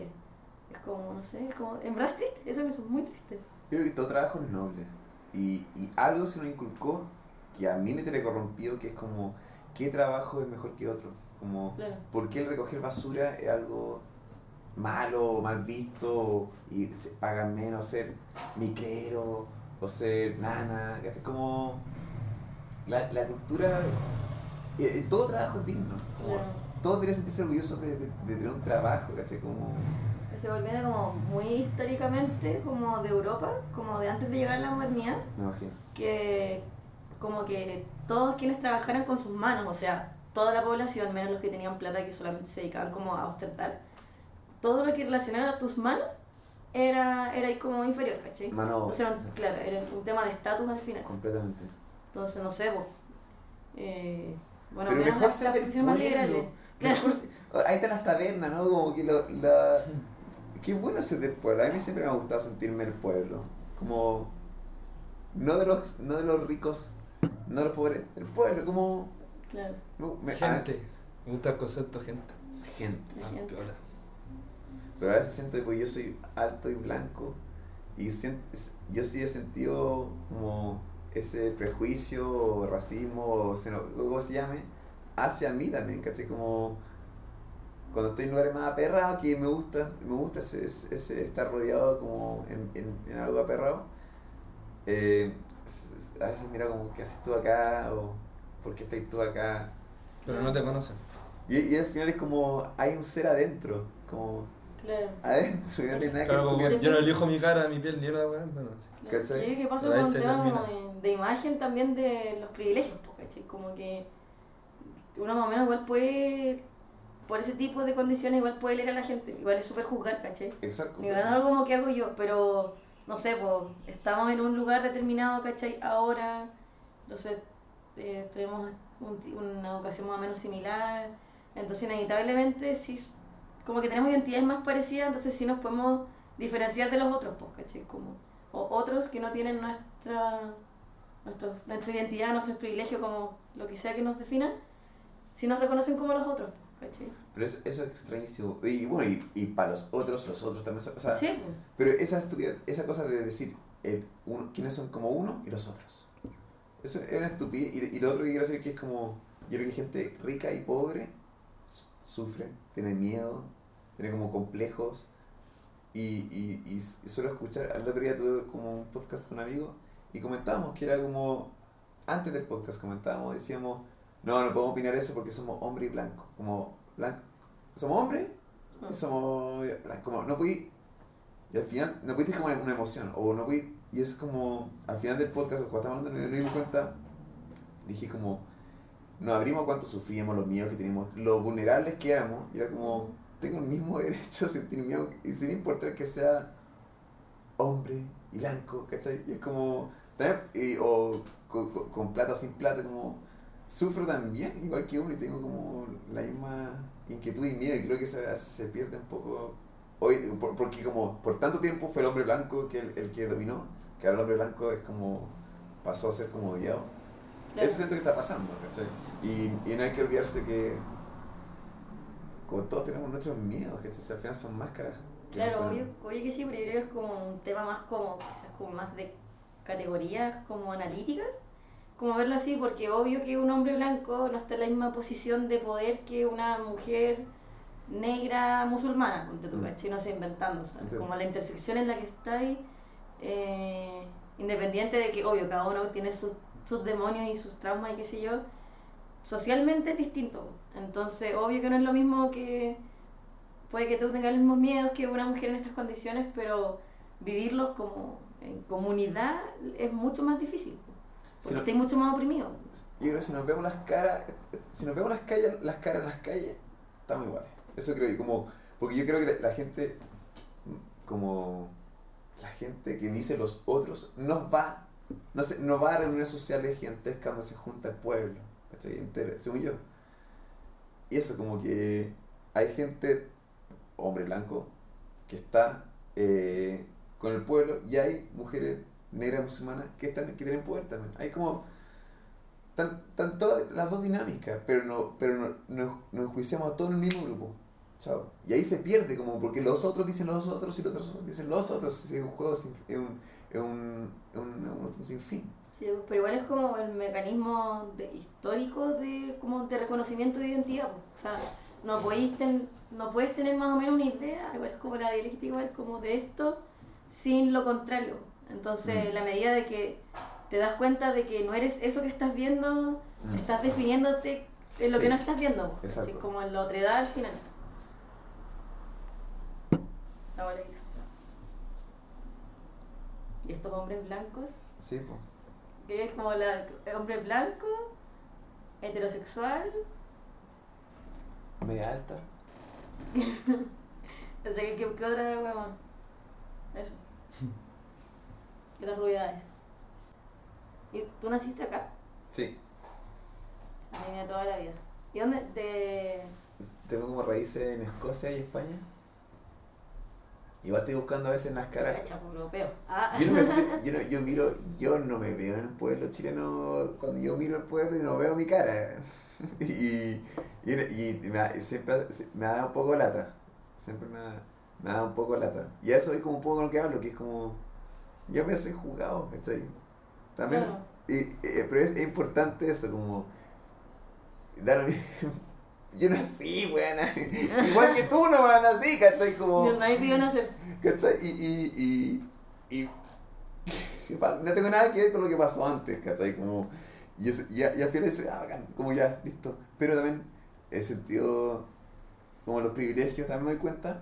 es como, no sé, es como, en verdad es triste, eso me hizo muy triste. Yo creo que todo trabajo es noble. Y, y algo se nos inculcó que a mí me tiene corrompido, que es como, ¿qué trabajo es mejor que otro? Como, Claro. ¿por qué el recoger basura es algo malo o mal visto y se pagan menos ser micrero o ser nana? Es como, la, la cultura, eh, eh, todo trabajo es digno. Como, Claro. todos deberían sentirse orgullosos de, de, de tener un trabajo, ¿cachai? Como, Se volviendo como muy históricamente como de Europa, como de antes de llegar a la modernidad, me imagino. que como que todos quienes trabajaran con sus manos, o sea, toda la población, menos los que tenían plata que solamente se dedicaban como a ostentar, todo lo que relacionara a tus manos era, era como inferior, ¿cachai? Mano, O sea, un- claro, era un tema de estatus al final. completamente. Entonces, no sé, pues, eh, bueno, Pero mejor las- ser las más liberales. Claro. Se- ahí están las tabernas, ¿no? Como que lo, la... Qué bueno ser del pueblo. A mí siempre me ha gustado sentirme del pueblo. Como... No de los, no de los ricos No los pobres, el pueblo, como... Claro. me- Gente. Me gusta el concepto gente. ah, gente. La Ah, gente. piola. Pero a veces siento que pues, yo soy alto y blanco y sien- yo sí he sentido como ese prejuicio, o racismo, como se llame, hacia mí también, ¿cachai? Como cuando estoy en lugares más aperrados, que me gusta, me gusta ese, ese, estar rodeado como en, en, en algo aperrado, eh, a veces mira como, ¿qué haces tú acá? o ¿por qué estás tú acá? Pero no te conocen. Y, y al final es como, hay un ser adentro, como Claro. adentro, y no tiene nada Claro, que como que yo no elijo mi cara, mi piel, ni una weá. Bueno, sí. Claro. ¿Cachai? Yo que pasa con te temas termina. de, de imagen también de los privilegios, po, ¿cachai? Como que uno más o menos igual puede, por ese tipo de condiciones, igual puede leer a la gente. Igual es súper juzgar, ¿cachai? Exacto. Es algo como que hago yo, pero no sé, pues estamos en un lugar determinado, ¿cachai? Ahora, eh, tenemos un ti- una educación más o menos similar, entonces inevitablemente sí, como que tenemos identidades más parecidas, entonces sí nos podemos diferenciar de los otros, pues, ¿cachai? Como, o otros que no tienen nuestra, nuestro, nuestra identidad, nuestro privilegio, como lo que sea que nos defina, sí nos reconocen como los otros, ¿cachai? Pero eso, eso es extrañísimo. Y bueno, y, y para los otros, los otros también. O sea, sí. Pero esa, estupidez- esa cosa de decir el uno, quiénes son como uno y los otros. Eso es una estupidez. Y, y lo otro que quiero decir que es como. Yo creo que gente rica y pobre su- sufre, tiene miedo, tiene como complejos. Y, y, y suelo escuchar. Al otro día tuve como un podcast con un amigo y comentábamos que era como. Antes del podcast comentábamos, decíamos. No, no podemos opinar eso porque somos hombre y blanco. Como blanco. Somos hombre Mm. somos como no pude y al final no pudiste como una emoción o no pude y es como al final del podcast cuando estábamos hablando nos dimos cuenta dije como nos abrimos cuánto sufríamos los miedos que teníamos lo vulnerables que éramos y era como tengo el mismo (laughs) derecho a sentir miedo y sin importar que sea hombre y blanco ¿cachai? y es como también, y- o con- con plata o sin plata como sufro también igual que uno y tengo como la misma inquietud y miedo y creo que se, se pierde un poco hoy por- porque como por tanto tiempo fue el hombre blanco que el, el que dominó que ahora el hombre blanco es como pasó a ser como odiado Claro. eso siento que está pasando ¿cachai? Y, y no hay que olvidarse que como todos tenemos nuestros miedos que al final son máscaras Claro, obvio, obvio que sí, pero yo creo que es como un tema más como, quizás como más de categorías como analíticas, como verlo así, porque obvio que un hombre blanco no está en la misma posición de poder que una mujer negra musulmana, ponte tú, Mm. ¿cachai? No sé, inventando. Como la intersección en la que está ahí, eh, independiente de que, obvio, cada uno tiene sus, sus demonios y sus traumas y qué sé yo, socialmente es distinto. Entonces, obvio que no es lo mismo que puede que tú tengas los mismos miedos que una mujer en estas condiciones, pero vivirlos como en comunidad es mucho más difícil. Si Porque no- estáis mucho más oprimidos. Yo creo que si nos vemos las caras, si nos vemos las calles, las caras en las calles, estamos iguales. Eso creo como, porque yo creo que la, gente, como la gente que dice los otros, no va, no sé, no va a reuniones sociales gigantescas donde se junta el pueblo, ¿cachai? Entero, según yo. Y eso como que hay gente, hombre blanco, que está eh, con el pueblo y hay mujeres negras musulmanas que están que tienen poder también. Hay como están, están todas las dos dinámicas, pero no pero no, no- nos enjuiciamos a todos en el mismo grupo. Chao. Y ahí se pierde como porque los otros dicen los otros y los otros dicen los otros. Es un juego sin, es un, es un, es un, un sin fin. Sí, pero igual es como el mecanismo de, histórico de, como de reconocimiento de identidad. O sea, no, podéis ten- no puedes tener más o menos una idea, igual es como la dialéctica, igual como de esto, sin lo contrario. Entonces, Mm. en la medida de que te das cuenta de que no eres eso que estás viendo, estás definiéndote en lo Sí. que no estás viendo. así como en la otredad al final. La boleita. Y estos hombres blancos Sí, pues. que es como la hombre blanco, heterosexual, Media alta. o sea, ¿qué, qué, qué otra hueva? Eso. De las ruidades. ¿Y tú naciste acá? Sí. Venía toda la vida. ¿Y dónde? De... Tengo como raíces en Escocia y España. igual estoy buscando a veces en las caras. Europeo. Ah. Yo no me sé, (laughs) yo, no, yo miro, yo no me veo en el pueblo chileno cuando yo miro el pueblo y no veo mi cara. (laughs) Y, y, y me, siempre me da un poco lata. Siempre me da, me da un poco lata. Y eso es como un poco lo que hablo, que es como. Yo me soy jugado, ¿cachai? También. Claro. Y, eh, pero es, es importante eso, como. Dar (laughs) Yo nací, buena. (laughs) Igual que tú no van así, ¿cachai? Como. Y nadie pidió nacer. ¿Cachai? Y, y, y, y (laughs) no tengo nada que ver con lo que pasó antes, ¿cachai? Como, y, eso, y, a- y al final eso, ah, bacán, como ya, listo. Pero también he sentido como los privilegios, también me doy cuenta.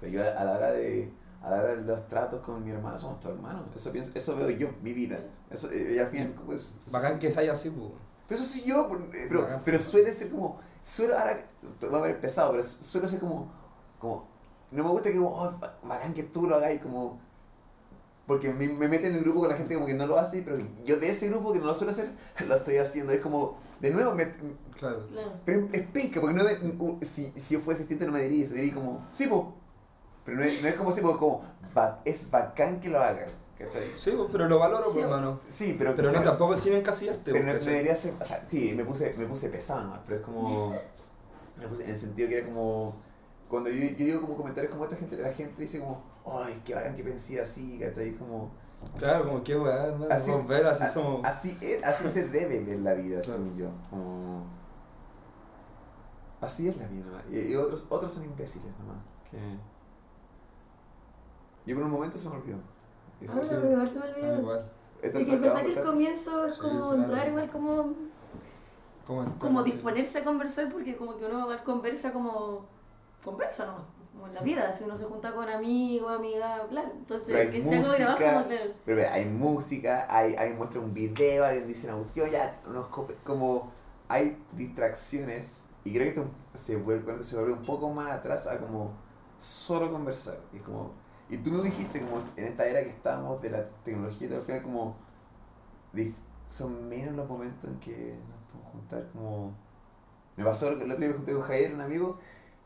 Pero yo a, a la hora de a la hora de los tratos con mi hermano, somos todos hermanos. Eso, pienso, eso veo yo, mi vida. Eso, eh, y al final, pues... Bacán sí- que sea así, pues. pero eso sí yo, eh, pero, Bacán. pero suele ser como, suele, ahora, va a ver pesado, pero suele ser como, como, no me gusta que como, oh, ba- bacán que tú lo hagáis, como, porque me, me meten en el grupo con la gente como que no lo hace, pero yo de ese grupo que no lo suelo hacer, (laughs) lo estoy haciendo, es como, de nuevo, me, Claro. Claro. pero es penca, porque no me, si, si yo fuese distinto no me diría eso, diría como, sí, po, pero no es, no es como si, po, como, es bacán que lo hagan, ¿cachai? Sí, pues, pero lo valoro, Sí, pues, hermano. Sí, pero... Pero no tampoco sin encasillarte, Pero pues, no, no debería ser, o sea, sí, me puse, me puse pesado nomás, pero es como, me puse en el sentido que era como, cuando yo, yo digo como comentarios como esta gente, la gente dice como, ay, qué bacán que pensé así, ¿cachai? Como, Claro, como que weá, hermano. Así- ver, así a- somos. así, es- así se debe ver la vida, Claro. según yo, como, así es la vida nomás, y, y otros, otros son imbéciles nomás, que, yo por un momento se me olvidó. Y eso- Ah, sí. igual se me Ah, olvidó. igual. he Es que es verdad que el comienzo es Sí, como raro, igual como, ¿Cómo entrar, como sí? disponerse a conversar, porque como que uno igual conversa como, conversa nomás, como en la vida, si uno se junta con amigos, amigas, claro. Entonces, hay que sea algo grabado música, como. Pero hay música, hay, hay muestra un video, alguien dice una cuestión, ya, unos como hay distracciones y creo que esto se vuelve, cuando se vuelve un poco más atrás a como solo conversar. Y es como, y tú me dijiste como en esta era que estamos de la tecnología y al final como son menos los momentos en que nos podemos juntar como me pasó el otro día me junté con Javier, un amigo,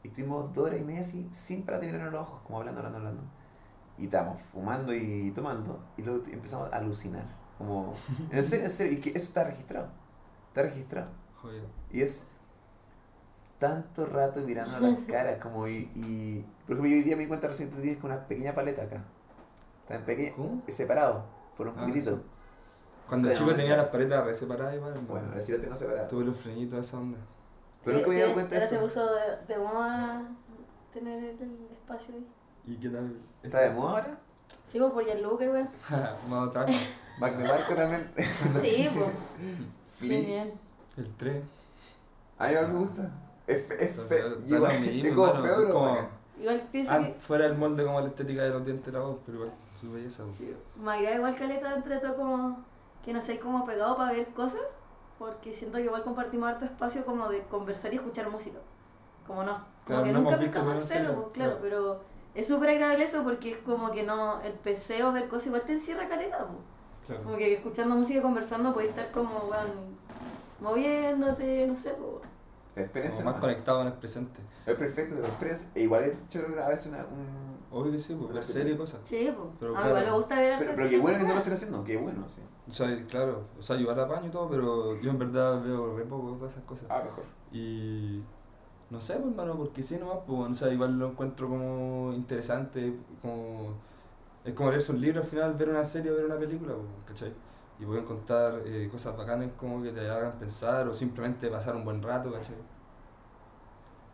y estuvimos dos horas y media así, sin para terminar los ojos, como hablando, hablando, hablando. Y estábamos fumando y tomando, y luego empezamos a alucinar. Como, (laughs) en serio, en serio, y que eso está registrado. Está registrado. Joder. Y es tanto rato mirando las (laughs) caras, como y, y por ejemplo, yo hoy día me di cuenta recién que tú tienes como una pequeña paleta acá. Está en pequeño, ¿Cómo? separado, por un Ah, poquitito. sí. Cuando Bueno, chico tenía está- las paredes re separadas igual. hermano. Bueno, ahora sí lo tengo separado. Tuve los frenitos de esa onda. Pero nunca me había dado Eh, cuenta de ahora se eso. puso de, de moda tener el, espacio ahí. ¿Y qué tal? ¿Está de moda ahora? Sigo por Gianluca, igual. Modo track. Mac de Marco también. (laughs) Sí, pues. (laughs) Flea. Genial. El 3. A mí me gusta. Es, es, fe- es como feo, pero como-. Igual pienso Ah, que. fuera el molde como la estética de los dientes de la voz, pero igual su belleza. pues. Sí, me agrada igual caleta entre todo como que no sé como pegado para ver cosas, porque siento que igual compartimos harto espacio como de conversar y escuchar música. Como no, como Claro, que no nunca pescamos hacerlo, serie, pues, claro, claro. pero es súper agradable eso porque es como que no, el PC o ver cosas igual te encierra caleta, pues. Claro. como que escuchando música y conversando puedes estar como, weón, moviéndote, no sé, pues. Experiencia. Como más conectado en el presente. Es perfecto, pero experiencia. E igual es chévere ver a veces una, un... Obvio que sí, pues, ver series y cosas. Sí, pues. Pero a mí claro. igual me gusta ver Pero, hartas pero qué bueno que no lo estén haciendo, qué bueno, sí. O sea, claro, o sea, yo la paño y todo, pero yo en verdad veo re poco todas esas cosas. Ah, mejor. Y no sé, pues, hermano, porque sí nomás, pues, o sea, igual lo encuentro como interesante, como es como leerse un libro al final, ver una serie o ver una película, pues, ¿cachai? Y voy a encontrar eh, cosas bacanas como que te hagan pensar o simplemente pasar un buen rato, ¿cachai?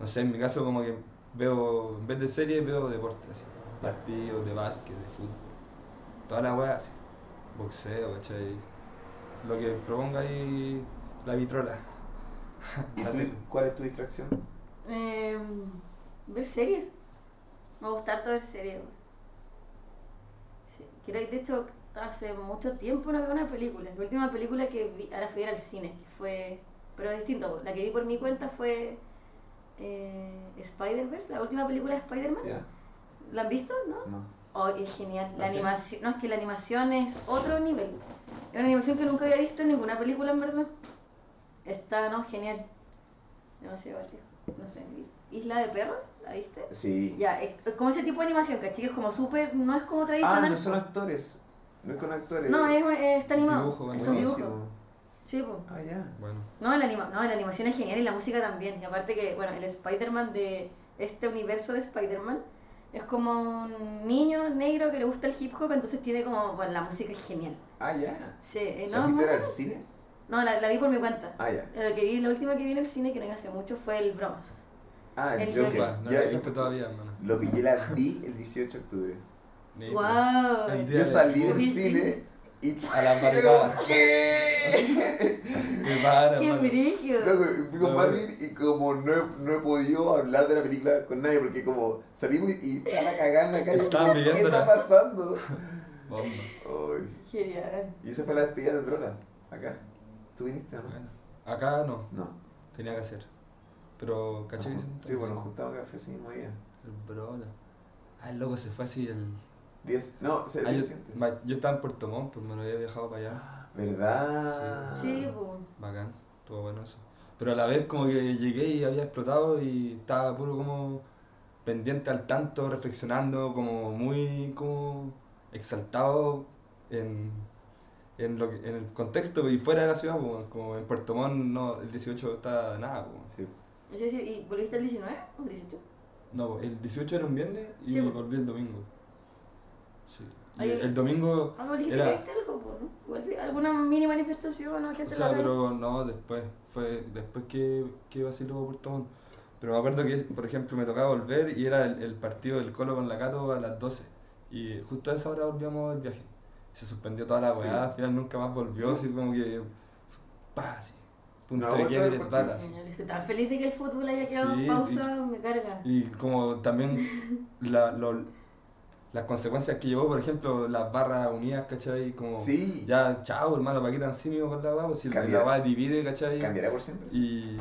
No sé, en mi caso como que veo, en vez de series, veo deportes, así, partidos de básquet, de fútbol, toda la weá, así, boxeo, ¿cachai? Lo que proponga ahí la vitrola. (laughs) ¿Y La tú, tele. cuál es tu distracción? Eh, ver series. Me gusta harto ver series. Sí. Quiero, de hecho, hace mucho tiempo no veo una película. La última película que vi, ahora fui a ir al cine, que fue, pero distinto. La que vi por mi cuenta fue eh, Spider-Verse, la última película de Spider-Man. Ya, ¿La han visto? ¿No? no. Oh, es genial. La ¿Ah, animación, no, es que la animación es otro nivel. Es una animación que nunca había visto en ninguna película, en verdad. Está, no, genial. Demasiado divertido. no sé, Isla de Perros, ¿la viste? Sí. Ya, es como ese tipo de animación, ¿cachai? Es como súper, no es como tradicional. Ah, no son actores. No es con actores. No, es, es- está animado. dibujo, es un dibujo. Sí, pues. Ah, ya. Bueno, No, la, anima no, la animación es genial y la música también. Y aparte que, bueno, el Spider-Man de este universo de Spider-Man es como un niño negro que le gusta el hip hop, entonces tiene como, bueno, la música es genial. Ah, ya. Sí, eh, ¿La no, al cine? no, la, la vi por mi cuenta. Ah, ya. La, que vi, la última que vi en el cine, que no hace mucho, fue el Bromas. Ah, el, El Joker. Joker. no Ya, he visto fue- todavía, hermano. Lo que yo la vi el 18 de octubre. ¡Wow! Yo salí del cine y... A la ¿Pero barricada. qué? Me (laughs) para, ¡Qué brillo! Loco, fui con Marvin y como no he, no he podido hablar de la película con nadie porque como salimos y está la cagada en la calle. ¿Qué está pasando? (laughs) Bomba. Ay. Genial. Y esa fue la despedida del Brola. Acá. ¿Tú viniste o no? Bueno, acá no, No. tenía que hacer. Pero, ¿caché? Sí, bueno, juntamos café ese mismo día. El brola. Ah, el loco se fue así el. 10. No, se Ah, yo, siente. ma- yo estaba en Puerto Montt, pues me lo había viajado para allá. ¿Verdad? Sí, pues. Bacán, estuvo bueno eso. Pero a la vez como que llegué y había explotado y estaba puro como pendiente al tanto, reflexionando, como muy como exaltado en, en, lo que- en el contexto y fuera de la ciudad, pues, como en Puerto Montt no, el 18 está nada. pues. Sí. Es decir, ¿y volviste el 19 o el 18? No, el 18 era un viernes y Sí, volví el domingo. Sí. Y Ahí- el, domingo, Ah, dijiste Era- que viste algo, pues, ¿no? ¿Alguna mini manifestación o o gente en sea, la pero no, después, fue después que, que vaciló Puerto Montt. Pero me acuerdo que, por ejemplo, me tocaba volver y era el, el partido del Colo con la Cato a las 12. Y justo a esa hora volvíamos del viaje. Se suspendió toda la Sí. weá, al final nunca más volvió, así como que. ¡Pah! Así. Punto No, de quiebre total, así. Estoy tan feliz de que el fútbol haya quedado Sí, en pausa, me carga. Y como también (laughs) la, lo- las consecuencias que llevó, por ejemplo, las barras unidas, ¿cachai? Como Sí. ya, chao, hermano, ¿para qué tan simio con la weá? Pues si la weá divide, ¿cachai? ¿Cambiará por siempre? Y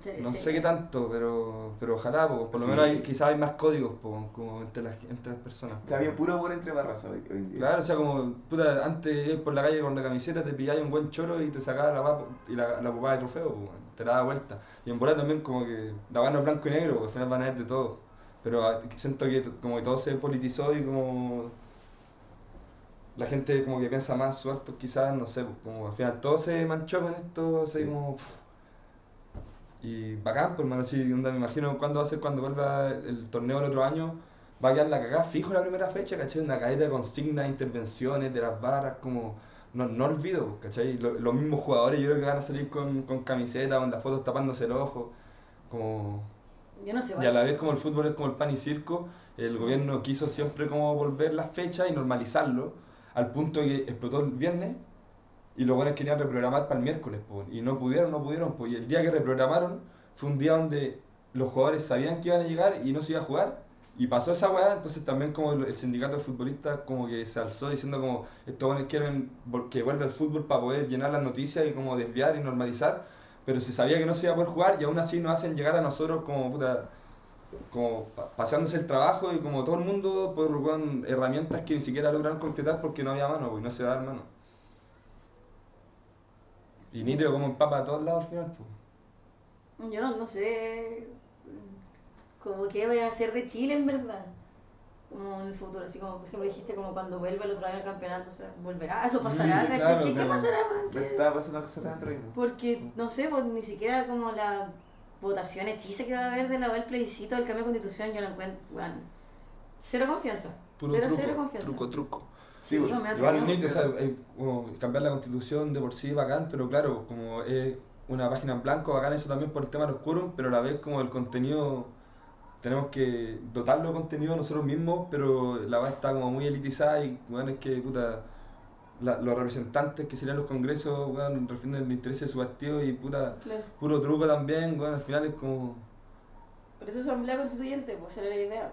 Sí, no sí. sé qué tanto, pero, pero ojalá, po, por lo Sí. menos hay, quizás hay más códigos po, como entre las, entre las personas. po. O sea, había puro amor entre barras hoy, hoy en día. Claro, o sea, como puta, antes por la calle con la camiseta, te pillabas un buen choro y te sacabas la po, y la, la de trofeo, po, te la daba vuelta. Y en bola también como que la no es blanco y negro, porque al final van a haber de todo. Pero siento que como que todo se politizó y como la gente como que piensa más sus actos quizás, no sé, pues, como al final todo se manchó con esto, así Sí. como... pff. Y bacán, pues hermano, sí, onda, me imagino cuándo va a ser cuando vuelva el, torneo el otro año, va a quedar la cagada fijo la primera fecha, ¿cachai? Una cadena de consignas, intervenciones de las barras, como... No, no olvido, ¿cachai? Lo- los mismos jugadores yo creo que van a salir con, con camiseta, con las fotos tapándose el ojo, como... Yo no sé, Y a la vez como el fútbol es como el pan y circo, el gobierno quiso siempre como volver las fechas y normalizarlo, al punto que explotó el viernes y los buenos querían reprogramar para el miércoles, y no pudieron, no pudieron, y el día que reprogramaron fue un día donde los jugadores sabían que iban a llegar y no se iba a jugar, y pasó esa weá, entonces también como el, sindicato de futbolistas como que se alzó diciendo como estos buenos quieren que vuelva el fútbol para poder llenar las noticias y como desviar y normalizar, pero se sabía que no se iba a poder jugar y aún así nos hacen llegar a nosotros como puta, como pa- pasándose el trabajo y como todo el mundo por weón, herramientas que ni siquiera lograron concretar porque no había mano, pues, no se va a dar mano. Y nítido como empapa a todos lados al final, pues. Yo no, no sé como qué voy a hacer de Chile en verdad. Como en el futuro, así como por ejemplo dijiste como cuando vuelva el otro año al campeonato, o sea, volverá, eso pasará, Sí, ¿cachai? claro, ¿Qué, qué pasará, ¿Qué? estaba pasando cosas dentro mismo. Porque, no sé, pues ni siquiera como la votación hechiza que va a haber de la del plebiscito del cambio de constitución, yo la encuentro, bueno, cero confianza. Puro Cero, truco, cero confianza. truco, truco. Sí, Sí, pues, Igual o sea, hay cambiar la constitución de por sí bacán, pero claro, como es una página en blanco, bacán eso también por el tema de los quórum, pero a la vez como el contenido, tenemos que dotarlo de contenido nosotros mismos, pero la base está como muy elitizada y bueno, es que puta, la- los representantes que serían los congresos, bueno, defienden el interés de su partido y puta, Claro. puro truco también, bueno, al final es como... Por eso es asamblea constituyente, pues era la idea.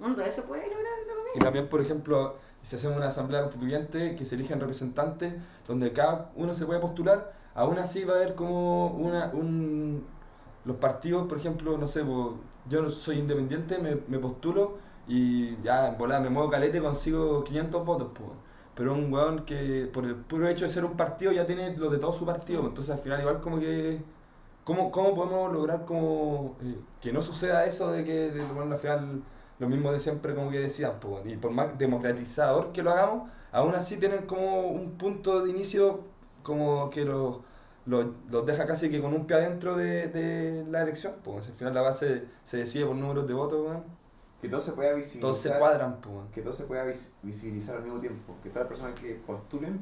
Todo eso puede lograr comillas. Y también, por ejemplo, si hacemos una asamblea constituyente que se eligen representantes, donde cada uno se puede postular, aún así va a haber como una, un... Los partidos, por ejemplo, no sé, po, yo soy independiente, me, me postulo y ya en volada me muevo calete consigo 500 votos, pues. Pero un weón que por el puro hecho de ser un partido ya tiene lo de todo su partido, entonces al final igual como que ¿cómo, cómo podemos lograr como, eh, que no suceda eso de que de, bueno, al final lo mismo de siempre como que decían, pues, y por más democratizador que lo hagamos, aún así tienen como un punto de inicio como que los los, los deja casi que con un pie adentro de, de la elección, pues al final la base se decide por números de votos, weón. Que todo se pueda visibilizar. Todos se cuadran, pues. weón. Que todo se pueda vis- visibilizar al mismo tiempo. Que todas las personas que postulen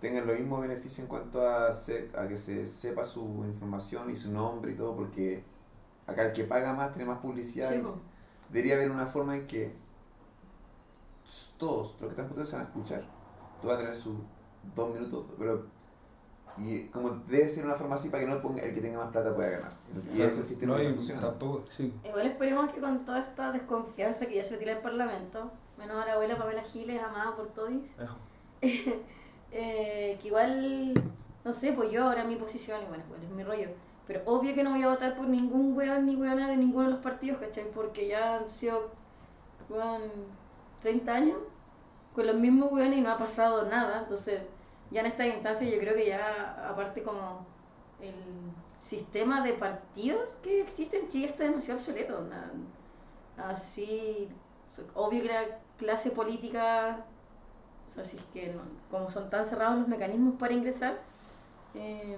tengan los mismos beneficios en cuanto a, se- a que se sepa su información y su nombre y todo, porque acá el que paga más tiene más publicidad. Sí, y debería haber una forma en que todos los que están postulando se van a escuchar. Tú vas a tener sus dos minutos, pero y como debe ser una forma así para que no ponga el que tenga más plata pueda ganar. Y ese sistema no, no funcionando. tampoco, sí. Igual esperemos que con toda esta desconfianza que ya se tira el Parlamento, menos a la abuela Pamela Giles, amada por todos, (laughs) eh, que igual, no sé, pues yo ahora mi posición, igual, igual es mi rollo, pero obvio que no voy a votar por ningún weón ni weona de ninguno de los partidos, ¿cachai? Porque ya han sido, weón, 30 años con los mismos weones y no ha pasado nada, entonces ya en esta instancia yo creo que ya, aparte como el sistema de partidos que existe en Chile está demasiado obsoleto, así, obvio que la clase política o sea, si es que no- como son tan cerrados los mecanismos para ingresar, eh,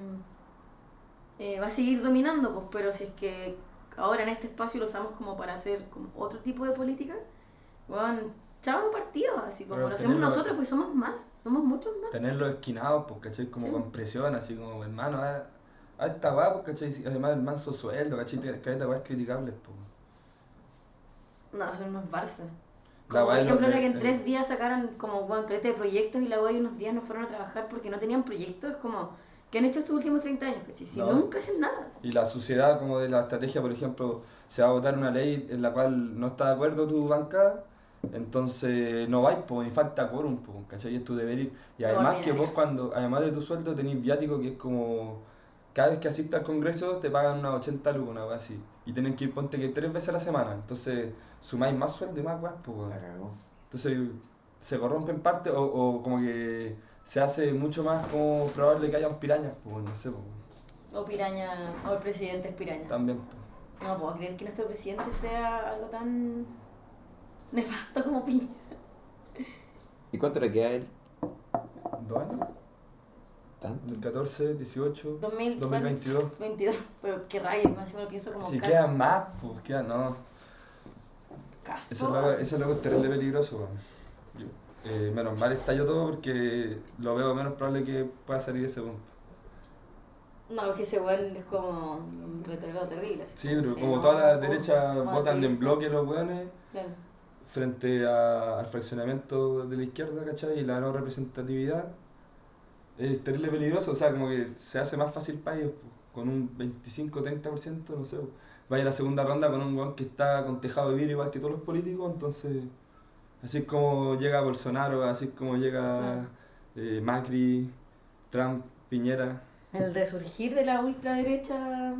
eh, va a seguir dominando, pues, pero si es que ahora en este espacio lo usamos como para hacer como otro tipo de política, bueno, chao partido, así como Pero lo hacemos nosotros, pues somos más, somos muchos más. Tenerlos esquinados, pues, ¿cachai? Como Sí. con presión, así como, hermano, a, a esta weá, pues, ¿cachai? Además, el manso sueldo, ¿cachai? Que esta weá es criticable, pues. No, eso no es Barça. Como por ejemplo, la que en tres días sacaran como bueno, caleta de proyectos y la weá y unos días no fueron a trabajar porque no tenían proyectos, es como, ¿qué han hecho estos últimos 30 años? ¿cachai? Si No. nunca hacen nada. Y la sociedad, como de la estrategia, por ejemplo, se va a votar una ley en la cual no está de acuerdo tu bancada, entonces no vais, pues, ni falta quórum, pues, ¿cachai? Es tu deber ir. Y además que vos cuando, además de tu sueldo, tenés viático que es como, cada vez que asistas al congreso te pagan unas 80 lucas, una así. Y tienen que ir, ponte que tres veces a la semana, entonces sumáis más sueldo y más weas, pues, weón. La cagó. Entonces se corrompe en parte o, o como que se hace mucho más como probable que haya pirañas, pues, no sé, pues, O piraña, o el presidente es piraña. también. pues. No puedo creer que nuestro presidente sea algo tan nefasto como Piña. ¿Y cuánto le queda a él? ¿Dos años? ¿Tanto? 2014, 18, 2000, 2022. 22. Pero qué rabia, más me lo pienso como Si quedan más, pues quedan, no. Cast- Ese loco, ese loco es terrible peligroso, eh, menos mal estalló todo porque lo veo menos probable que pueda salir ese punto. No, es que ese weón es como un retrogrado terrible. Sí, como, pero como no, toda la derecha votan sí, en bloque los weones Claro. Frente a- al fraccionamiento de la izquierda, ¿cachai? Y la no representatividad. Es terrible peligroso, o sea, como que se hace más fácil para ellos, con un 25-30%, no sé. Vaya a la segunda ronda con un weón que está con tejado de vidrio igual que todos los políticos, entonces. Así es como llega Bolsonaro, así es como llega eh, Macri, Trump, Piñera, El resurgir de la ultraderecha.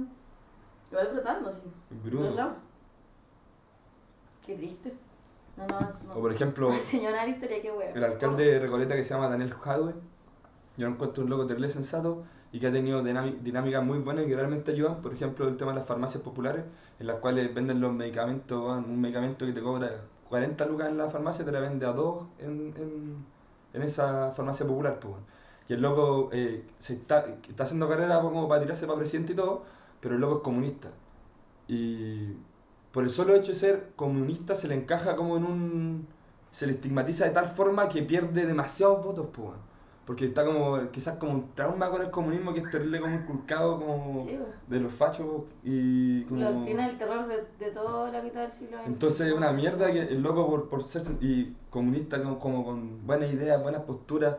Igual flotando, sí. Bruno. Qué triste. No, no, no. O por ejemplo, Señora la historia, qué wea. el alcalde de Recoleta que se llama Daniel Jadwe, yo lo encuentro un loco terrible sensato y que ha tenido dinámicas muy buenas y que realmente ayudan. Por ejemplo, el tema de las farmacias populares, en las cuales venden los medicamentos, un medicamento que te cobra 40 lucas en la farmacia, te la vende a 2 en, en, en esa farmacia popular. Pues, y el loco eh, se está, está haciendo carrera como para tirarse para presidente y todo, pero el loco es comunista. Y por el solo hecho de ser comunista se le encaja como en un... se le estigmatiza de tal forma que pierde demasiados votos, pues. Porque está como, quizás como un trauma con el comunismo que es terrible como inculcado como Sí, de los fachos y como... La doctrina del terror de, de toda la mitad del siglo XX. Entonces es una mierda que el loco por, por ser y comunista como, como con buenas ideas, buenas posturas,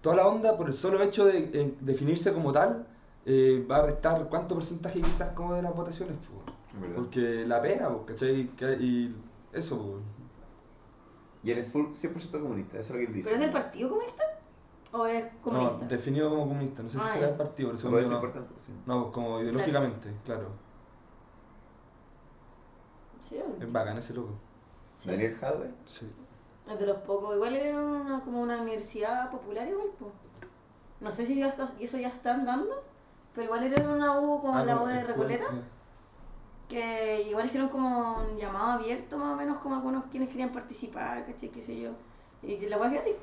toda la onda por el solo hecho de eh, definirse como tal, eh, va a restar cuánto porcentaje quizás como de las votaciones, pues, verdad. porque la pena, pues, ¿cachai? Y eso. Y él es full 100% comunista, eso es lo que él dice. ¿Pero es del Partido Comunista? ¿O es comunista? No, definido como comunista, no sé Ah, si será ya. el partido, pero Eso es no. importante, sí. No, pues, como ideológicamente, claro. Sí, Es bacán ese loco. sí. Daniel Jadwe. Sí. Es de los pocos. Igual era una, como una universidad popular igual, pues. No sé si ya está- eso ya están dando, pero igual era una U como Ah, la U de Recoleta, ya. Que igual hicieron como un llamado abierto más o menos como algunos quienes querían participar, ¿cachai? qué sé yo, y que la weá es gratis.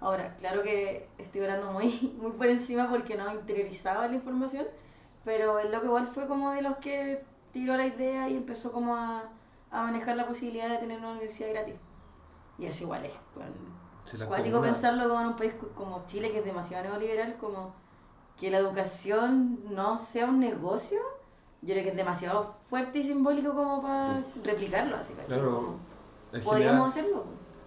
Ahora, claro que estoy hablando muy, (laughs) muy por encima porque no interiorizaba la información, pero el loco igual fue como de los que tiró la idea y empezó como a, a manejar la posibilidad de tener una universidad gratis. Y eso igual es, bueno, cuático pensarlo como en un país co- como Chile, que es demasiado neoliberal, como que la educación no sea un negocio, yo creo que es demasiado fuerte y simbólico como para replicarlo, así que Claro, es podríamos generar, hacerlo.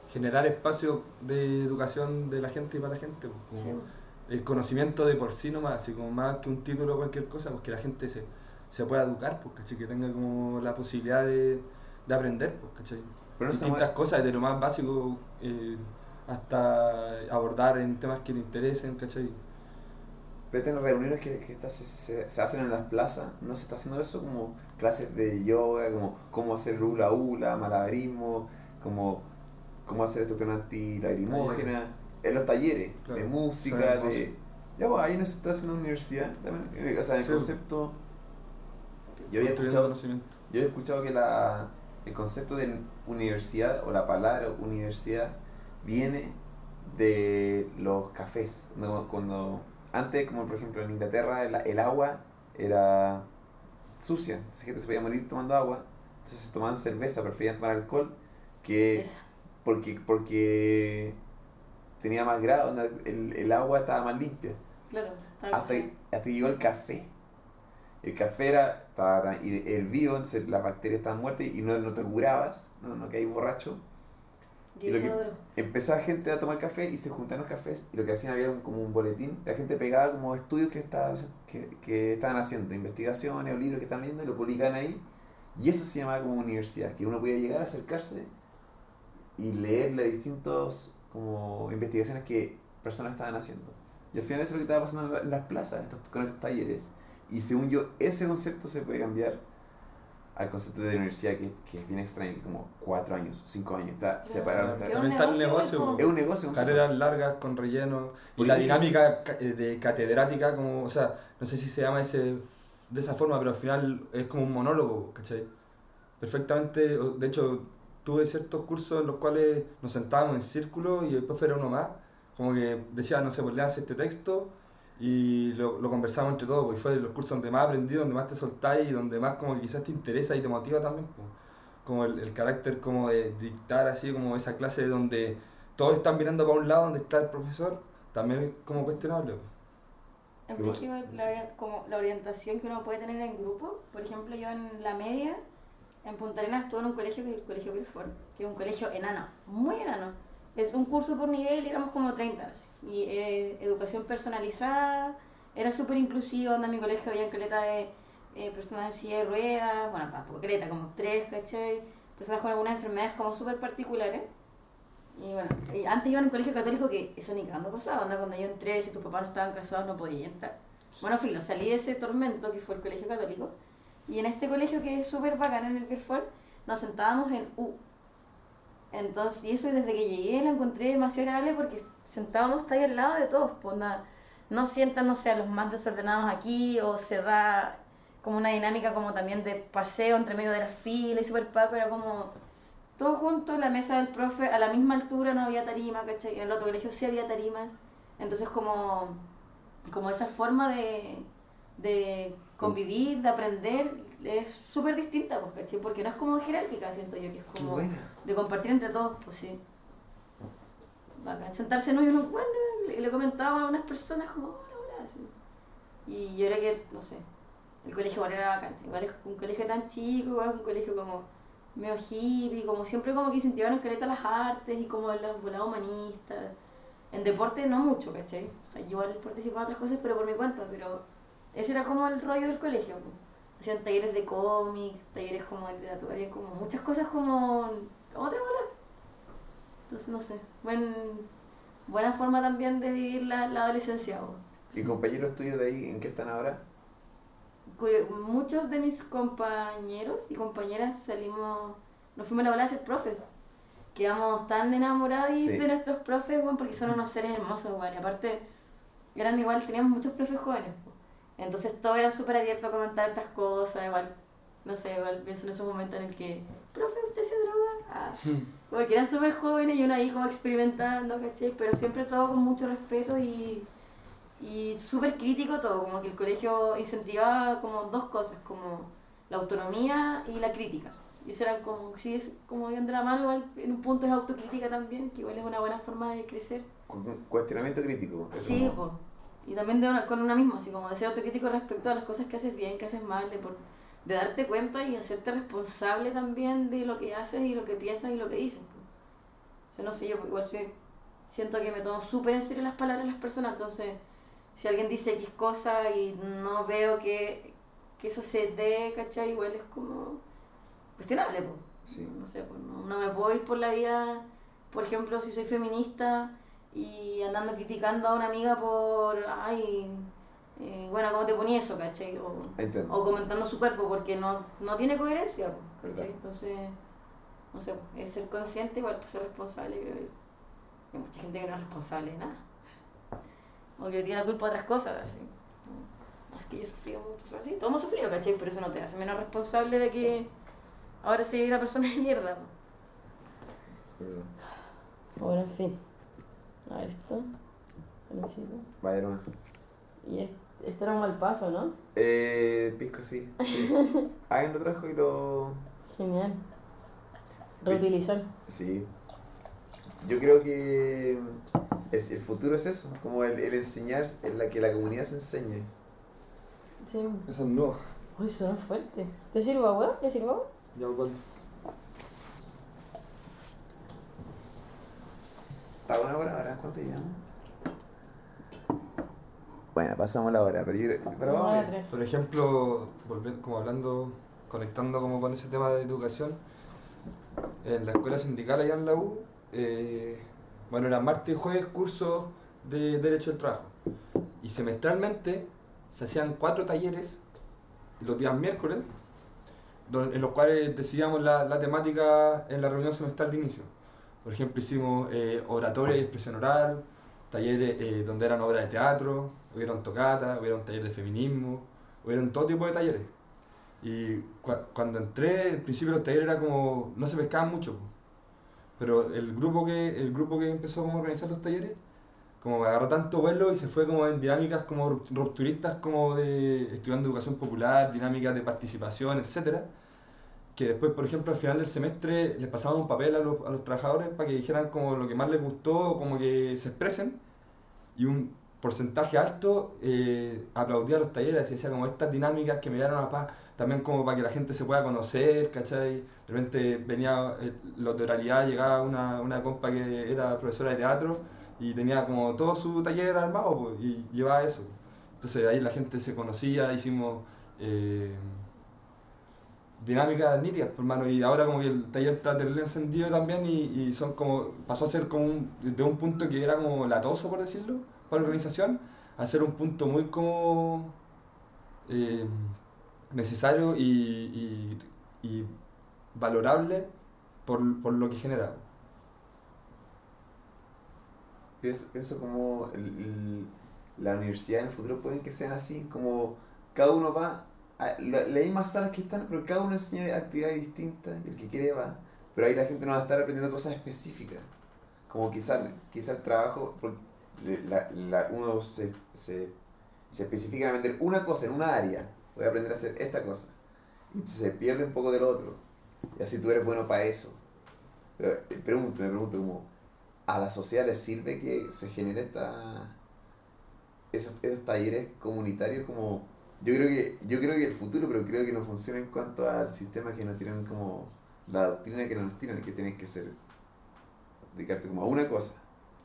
generar espacios de educación de la gente y para la gente. como Sí. El conocimiento de por sí nomás, así como más que un título o cualquier cosa, pues que la gente se, se pueda educar, pues, ¿cachai? Que tenga como la posibilidad de, de aprender, pues, ¿cachai? Pero no Distintas cosas, desde lo más básico eh, hasta abordar en temas que te interesen, ¿cachai? Pero estas reuniones que, que estas se, se- se hacen en las plazas, ¿no se está haciendo eso como clases de yoga, como cómo hacer hula hula, malabarismo, como cómo hacer esto con antilagrimógena, en los talleres Claro, de música, de... Ya, pues ahí no se está haciendo una universidad también, eh, o sea, el Sí. concepto... Yo había escuchado, conocimiento. yo he escuchado que la, el concepto de universidad o la palabra universidad viene de los cafés. ¿no? Cuando antes, como por ejemplo en Inglaterra, el, el agua era sucia, entonces la gente se podía morir tomando agua, entonces tomaban cerveza, preferían tomar alcohol que Esa. porque porque tenía más grado, el, el agua estaba más limpia. Claro, Hasta, que- hasta que llegó el café. El café era, estaba hervido, entonces las bacterias estaban muertas y no, no te curabas, no, no caí borracho. Y lo que-. Empezaba gente a tomar café y se juntaban los cafés y lo que hacían había un- como un boletín. La gente pegaba como estudios que, estaba, que, que estaban haciendo, investigaciones o libros que estaban leyendo y lo publicaban ahí. Y eso se llamaba como universidad, que uno podía llegar, acercarse y leerle distintos como investigaciones que personas estaban haciendo. Y al final eso es lo que estaba pasando en las plazas estos, con estos talleres. Y según yo, ese concepto se puede cambiar al concepto de universidad que, que es bien extraño, que es como cuatro años, cinco años, está Claro. separado. Está- es un También está el negocio, es un negocio. Carreras largas con relleno. Y Porque la es que dinámica ca- eh, de catedrática, como, o sea, no sé si se llama ese de esa forma, pero al final es como un monólogo, ¿cachai? Perfectamente, de hecho, tuve ciertos cursos en los cuales nos sentábamos en círculo y el profe era uno más, como que decía, no sé, pues leas este texto y lo, lo conversamos entre todos, porque fue de los cursos donde más aprendí, donde más te soltáis y donde más como que quizás te interesa y te motiva también. pues. Como el, el carácter como de dictar así, como esa clase donde todos están mirando para un lado donde está el profesor, también es como cuestionable. pues. En México, la, como la orientación que uno puede tener en grupo, por ejemplo, yo en la media, en Punta Arenas estuve en un colegio que es el Colegio Belfort, que es un colegio enano, muy enano. Es un curso por nivel y éramos como 30. así. Y eh, educación personalizada, era súper inclusivo, anda en mi colegio había caleta de eh, personas en silla de ruedas, bueno, tampoco caleta, como tres, ¿cachai? Personas con algunas enfermedades como súper particulares. Y bueno, y antes iba en un colegio católico que eso ni cagando pasaba, onda, cuando yo entré, si tus papás no estaban casados no podías entrar. Bueno, filo, salí de ese tormento que fue el colegio católico, y en este colegio que es súper bacán en el Belfort, nos sentábamos en U. Entonces, y eso desde que llegué lo encontré demasiado agradable porque sentábamos ahí al lado de todos, pues onda, no sientan, no sé, los más desordenados aquí, o se da como una dinámica como también de paseo entre medio de las filas y súper paco, era como todos juntos, la mesa del profe, a la misma altura no había tarima, ¿cachai? En el otro colegio sí había tarima. Entonces como, como esa forma de, de convivir, de aprender, es súper distinta, pues, ¿cachai? Porque no es como jerárquica, siento yo, que es como. De compartir entre todos, pues sí. Bacán. Sentarse en uno y bueno, le, le comentaba a algunas personas como. Y yo era que, no sé, el colegio era bacán. Igual es un colegio tan chico, igual es un colegio como medio hippie, como siempre como que incentivaron caleta las artes y como los volados humanistas. En deporte no mucho, ¿cachai? O sea, yo participaba en otras cosas, pero por mi cuenta, pero ese era como el rollo del colegio. Hacían talleres de cómics, talleres como de literatura, había como muchas cosas como otra bola. Entonces, no sé, buen, buena forma también de vivir la, la adolescencia. ¿Y compañeros tuyos de ahí en qué están ahora? Muchos de mis compañeros y compañeras salimos, nos fuimos a la bola a ser profes. Quedamos tan enamorados Sí. de nuestros profes, bueno, porque son unos seres hermosos, bueno. Y aparte, eran igual, teníamos muchos profes jóvenes. Entonces todo era súper abierto a comentar estas cosas, igual, no sé, igual pienso en esos momentos en el que, profe, ¿usted se droga? Ah, como que eran súper jóvenes y uno ahí como experimentando, ¿cachai? Pero siempre todo con mucho respeto y, y súper crítico todo, como que el colegio incentivaba como dos cosas, como la autonomía y la crítica. Y eso eran como, sí, es como bien de la mano, igual en un punto es autocrítica también, que igual es una buena forma de crecer. Cu- cuestionamiento crítico. Sí, po. y también de una, con una misma, así como de ser autocrítico respecto a las cosas que haces bien, que haces mal, de, por, de darte cuenta y hacerte responsable también de lo que haces y lo que piensas y lo que dices. O sea, no sé, yo igual soy, siento que me tomo súper en serio las palabras de las personas, entonces si alguien dice X cosa y no veo que, que eso se dé, ¿cachai? Igual es como cuestionable, po. Sí. No sé, pues no, no me puedo ir por la vida, por ejemplo, si soy feminista y andando criticando a una amiga por, ay, eh, bueno, ¿cómo te ponía eso, cachai? O, o comentando su cuerpo, porque no, no tiene coherencia, Verdad. ¿cachai? Entonces, no sé, es ser consciente, igual pues, ser responsable, creo yo. Hay mucha gente que no es responsable de nada. O que tiene la culpa de otras cosas, así. No, Es que yo he sufrido mucho, o sea, sí, todos hemos sufrido, ¿cachai? Pero eso no te hace menos responsable de que ahora soy una persona de mierda. Perdón. Bueno, en fin. A ver esto. Permisito. Vaya nomás. Y es- este era un mal paso, ¿no? Eh, pisco sí. sí. (laughs) Alguien lo trajo y lo. Genial. Reutilizar. Sí. Yo creo que es, el futuro es eso, como el, el enseñar, en la que la comunidad se enseñe. Sí. Eso es nuevo. Uy, suena fuerte. ¿Te sirvo agua? ¿Le sirvo agua? Ya, igual. ¿Está buena hora ahora? ¿Cuánto llevamos? Bueno, pasamos la hora, pero yo pero vamos tres. Por ejemplo, volviendo, como hablando, conectando como con ese tema de educación, en la escuela sindical allá en la U, eh, bueno, eran martes y jueves cursos de Derecho del Trabajo. Y semestralmente se hacían cuatro talleres los días miércoles, en los cuales decidíamos la, la temática en la reunión semestral de inicio. Por ejemplo, hicimos eh, oratoria y expresión oral, talleres eh, donde eran obras de teatro, hubieron tocatas, hubieron talleres de feminismo, hubieron todo tipo de talleres. Y cua- cuando entré, al principio los talleres era como, no se pescaban mucho, pero el grupo que el grupo que empezó como a organizar los talleres, como agarró tanto vuelo y se fue como en dinámicas como rup- rupturistas como de estudiando educación popular, dinámicas de participación, etcétera que después, por ejemplo, al final del semestre les pasaban un papel a los, a los trabajadores para que dijeran como lo que más les gustó, como que se expresen, y un porcentaje alto eh, aplaudía los talleres y decía como estas dinámicas que me dieron a paz, también como para que la gente se pueda conocer, ¿cachai? De repente venía eh, los de oralidad, llegaba una, una compa que era profesora de teatro y tenía como todo su taller armado y llevaba eso. Entonces ahí la gente se conocía, hicimos... eh, dinámicas nítidas, por mano, y ahora como que el taller está terrible encendido también y, y son como, pasó a ser como un, de un punto que era como latoso, por decirlo, para la organización, a ser un punto muy como eh, necesario y, y, y valorable por, por lo que genera. Pienso, pienso como el- la universidad en el futuro puede que sean así, como cada uno va a la- las mismas salas que están, pero cada uno enseña actividades distintas, el que quiere va, pero ahí la gente no va a estar aprendiendo cosas específicas, como quizás quizá el trabajo, la, la- uno se, se, se especifica en aprender una cosa en una área, voy a aprender a hacer esta cosa, y se pierde un poco del otro, y así tú eres bueno para eso. Pero, eh, pregunto, me pregunto como, ¿a la sociedad le sirve que se genere esta, esos, esos talleres comunitarios como... Yo creo, que, yo creo que el futuro, pero creo que no funciona en cuanto al sistema que nos tienen como... La doctrina que nos tienen, que tienes que ser... Dedicarte como a una cosa.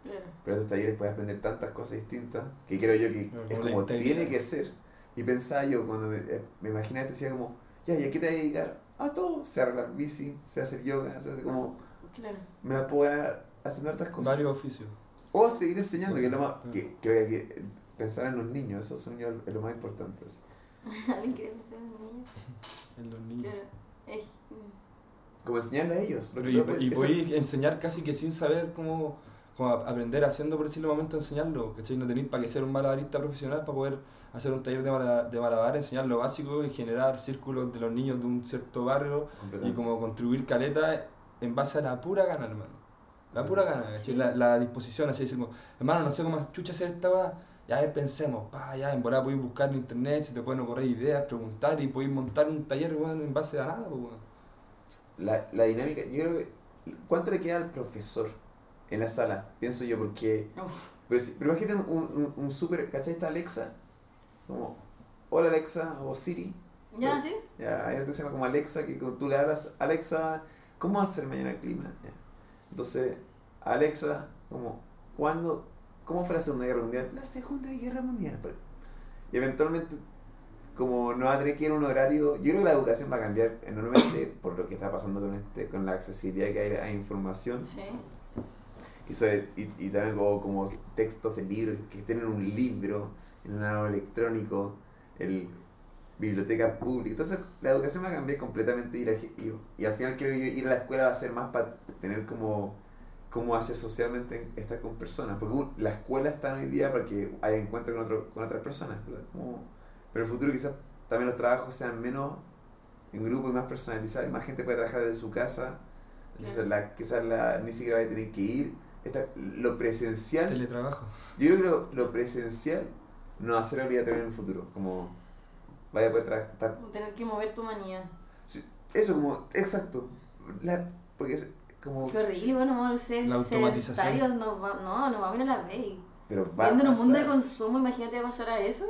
Claro. Pero estos talleres puedes aprender tantas cosas distintas que creo yo que es como tiene que ser. Y pensaba yo cuando me, eh, me imaginaba, te decía como, ya, ¿y a qué te vas a dedicar? A todo. Sé arreglar bici, sé hacer yoga, sé hacer como... Claro. Me la puedo ganar haciendo hartas cosas. Varios oficios. O seguir enseñando, que es lo más. Cosas, Que, creo que eh, pensar en los niños, eso son yo es lo más importante. (laughs) ¿Alguien quiere pensar en niños? (laughs) En los niños. Claro. Es, Como enseñarle a ellos. lo Pero que y, y podéis enseñar casi que sin saber cómo, cómo a- aprender haciendo, por decirlo, momento enseñarlo, ¿cachai? No tenéis para que ser un malabarista profesional para poder hacer un taller de, mala- de malabar, enseñar lo básico y generar círculos de los niños de un cierto barrio y como contribuir caleta en base a la pura gana, hermano. La pura gana, ¿cachai? La, la disposición, así decir, como, hermano, no sé cómo chucha hacer esta. Ya a ver, pensemos, pa, ya en volada podéis buscar en internet, si te pueden ocurrir ideas, preguntar y podéis montar un taller, en base a nada. La, la dinámica, yo creo que. ¿Cuánto le queda al profesor en la sala? Pienso yo, porque. Uf, Pero, pero imagínate un, un, un súper. ¿Cachai? Está Alexa. Como. Hola Alexa o Siri. ya, sí. Ya, hay otra que se llama como Alexa, que tú le hablas, Alexa, ¿cómo va a ser mañana el clima? Ya. Entonces, Alexa, como, ¿cuándo? ¿Cómo fue la Segunda Guerra Mundial? La Segunda Guerra Mundial. pues. Y eventualmente, como no va a tener que ir a un horario, yo creo que la educación va a cambiar enormemente por lo que está pasando con este con la accesibilidad que hay a información Sí. Y, sobre- y, y también como, como textos de libros que estén en un libro, en un árbol electrónico, el biblioteca pública. Entonces la educación va a cambiar completamente y, la ge- y, y al final creo yo ir a la escuela va a ser más para tener como cómo hace socialmente estar con personas. Porque la escuela está hoy día para que haya encuentro con, otro, con otras personas. pero en el futuro quizás también los trabajos sean menos en grupo y más personalizados. Y más gente puede trabajar desde su casa. Entonces la, quizás la, ni siquiera va a tener que ir. Esta, lo presencial Teletrabajo. yo creo que lo, lo presencial no va a ser obligatorio en el futuro. Como vaya a poder tra- estar. Como Tener que mover tu manía. Eso, como, exacto. La, porque es como. Qué horrible, bueno, vamos a ser La automatización. nos va, no, nos va a ir a la vez. Pero va Viendo en a un mundo de consumo, imagínate pasar a eso.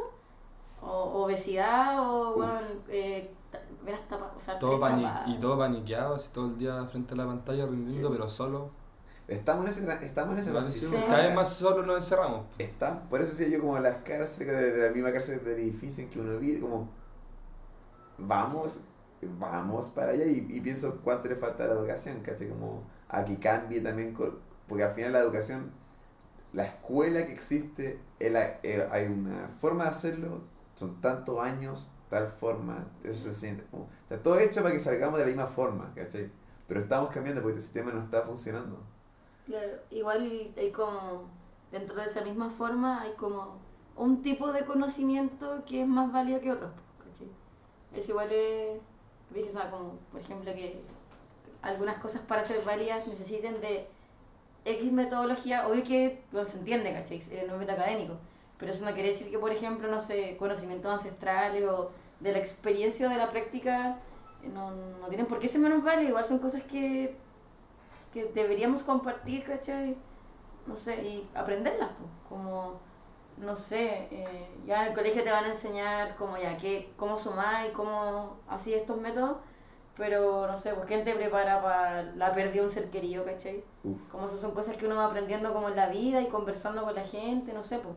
O obesidad, o Uf. bueno, eh, ver hasta pa- usar Todo tres pani- tapadas. y todo paniqueado, así todo el día frente a la pantalla rindiendo, Sí. pero solo. Estamos en ese, estamos en transición. Cada vez más solo nos encerramos. Está, por eso decía yo como las cárceles, de, la misma cárcel del edificio en que uno vive, como vamos, vamos para allá y, y pienso cuánto le falta a la educación, ¿cachai? Como a que cambie también, porque al final la educación, la escuela que existe, es la- eh, hay una forma de hacerlo, son tantos años, tal forma, eso se siente, como, está todo hecho para que salgamos de la misma forma, ¿cachai? Pero estamos cambiando porque el sistema no está funcionando. Claro, igual hay como, dentro de esa misma forma, hay como un tipo de conocimiento que es más válido que otro. Es igual, es, o sea, como, por ejemplo, que algunas cosas para ser válidas necesiten de X metodología, obvio que no se entiende, ¿cachai? En un ámbito académico, pero eso no quiere decir que, por ejemplo, no sé, conocimientos ancestrales o de la experiencia de la práctica eh, no, no tienen por qué ser menos válidos, igual son cosas que que deberíamos compartir, ¿cachai? No sé, y aprenderlas, pues, como, no sé, eh, ya en el colegio te van a enseñar como ya qué, cómo sumar y cómo así estos métodos, pero no sé, pues quién te prepara para la pérdida de un ser querido, ¿cachai? Uf. Como esas son cosas que uno va aprendiendo como en la vida y conversando con la gente, no sé, pues,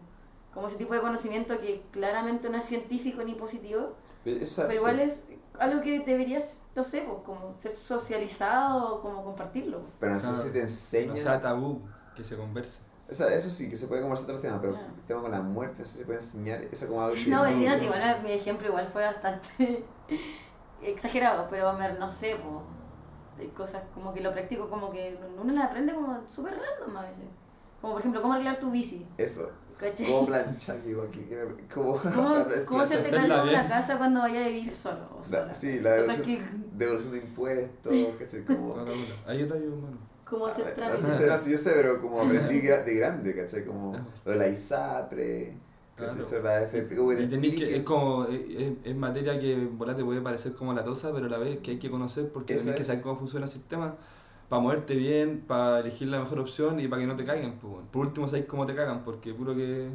como ese tipo de conocimiento que claramente no es científico ni positivo, Pero, eso- pero igual es algo que deberías, no sé, pues, como ser socializado, como compartirlo. pero no sé si te enseñan... No sea tabú, que se converse. O sea, eso sí, que se puede conversar otros temas, pero Claro. el tema con la muerte, eso se puede enseñar, eso como algo No, no- vecinas, igual mi ejemplo igual fue bastante (laughs) exagerado, pero me- no sé, pues, hay cosas como que lo practico como que uno las aprende como súper random a veces. Como por ejemplo, cómo arreglar tu bici, Eso, ¿cachai? como planchar, igual que quiero- como... ¿Cómo, cómo (laughs) hacerte cargo de una casa cuando vayas a vivir solo o La- sí, la devolución, que, devolución de impuestos, (laughs) ¿cachai? Como... Ahí yo ayudo, hermano. cómo hacer Ah, No trámites. sé si era así, yo sé, pero como aprendí de grande, ¿cachai? Como lo de la ISAPRE, ¿cachai? Claro. La FP, Y tenés que, es como, es, es- materia que en te puede parecer como la tosa, pero a la vez que hay que conocer porque tenés que es. saber cómo funciona el sistema para moverte bien, para elegir la mejor opción y para que no te caigan. Pues, bueno. Por último, sabéis cómo te cagan, porque puro que,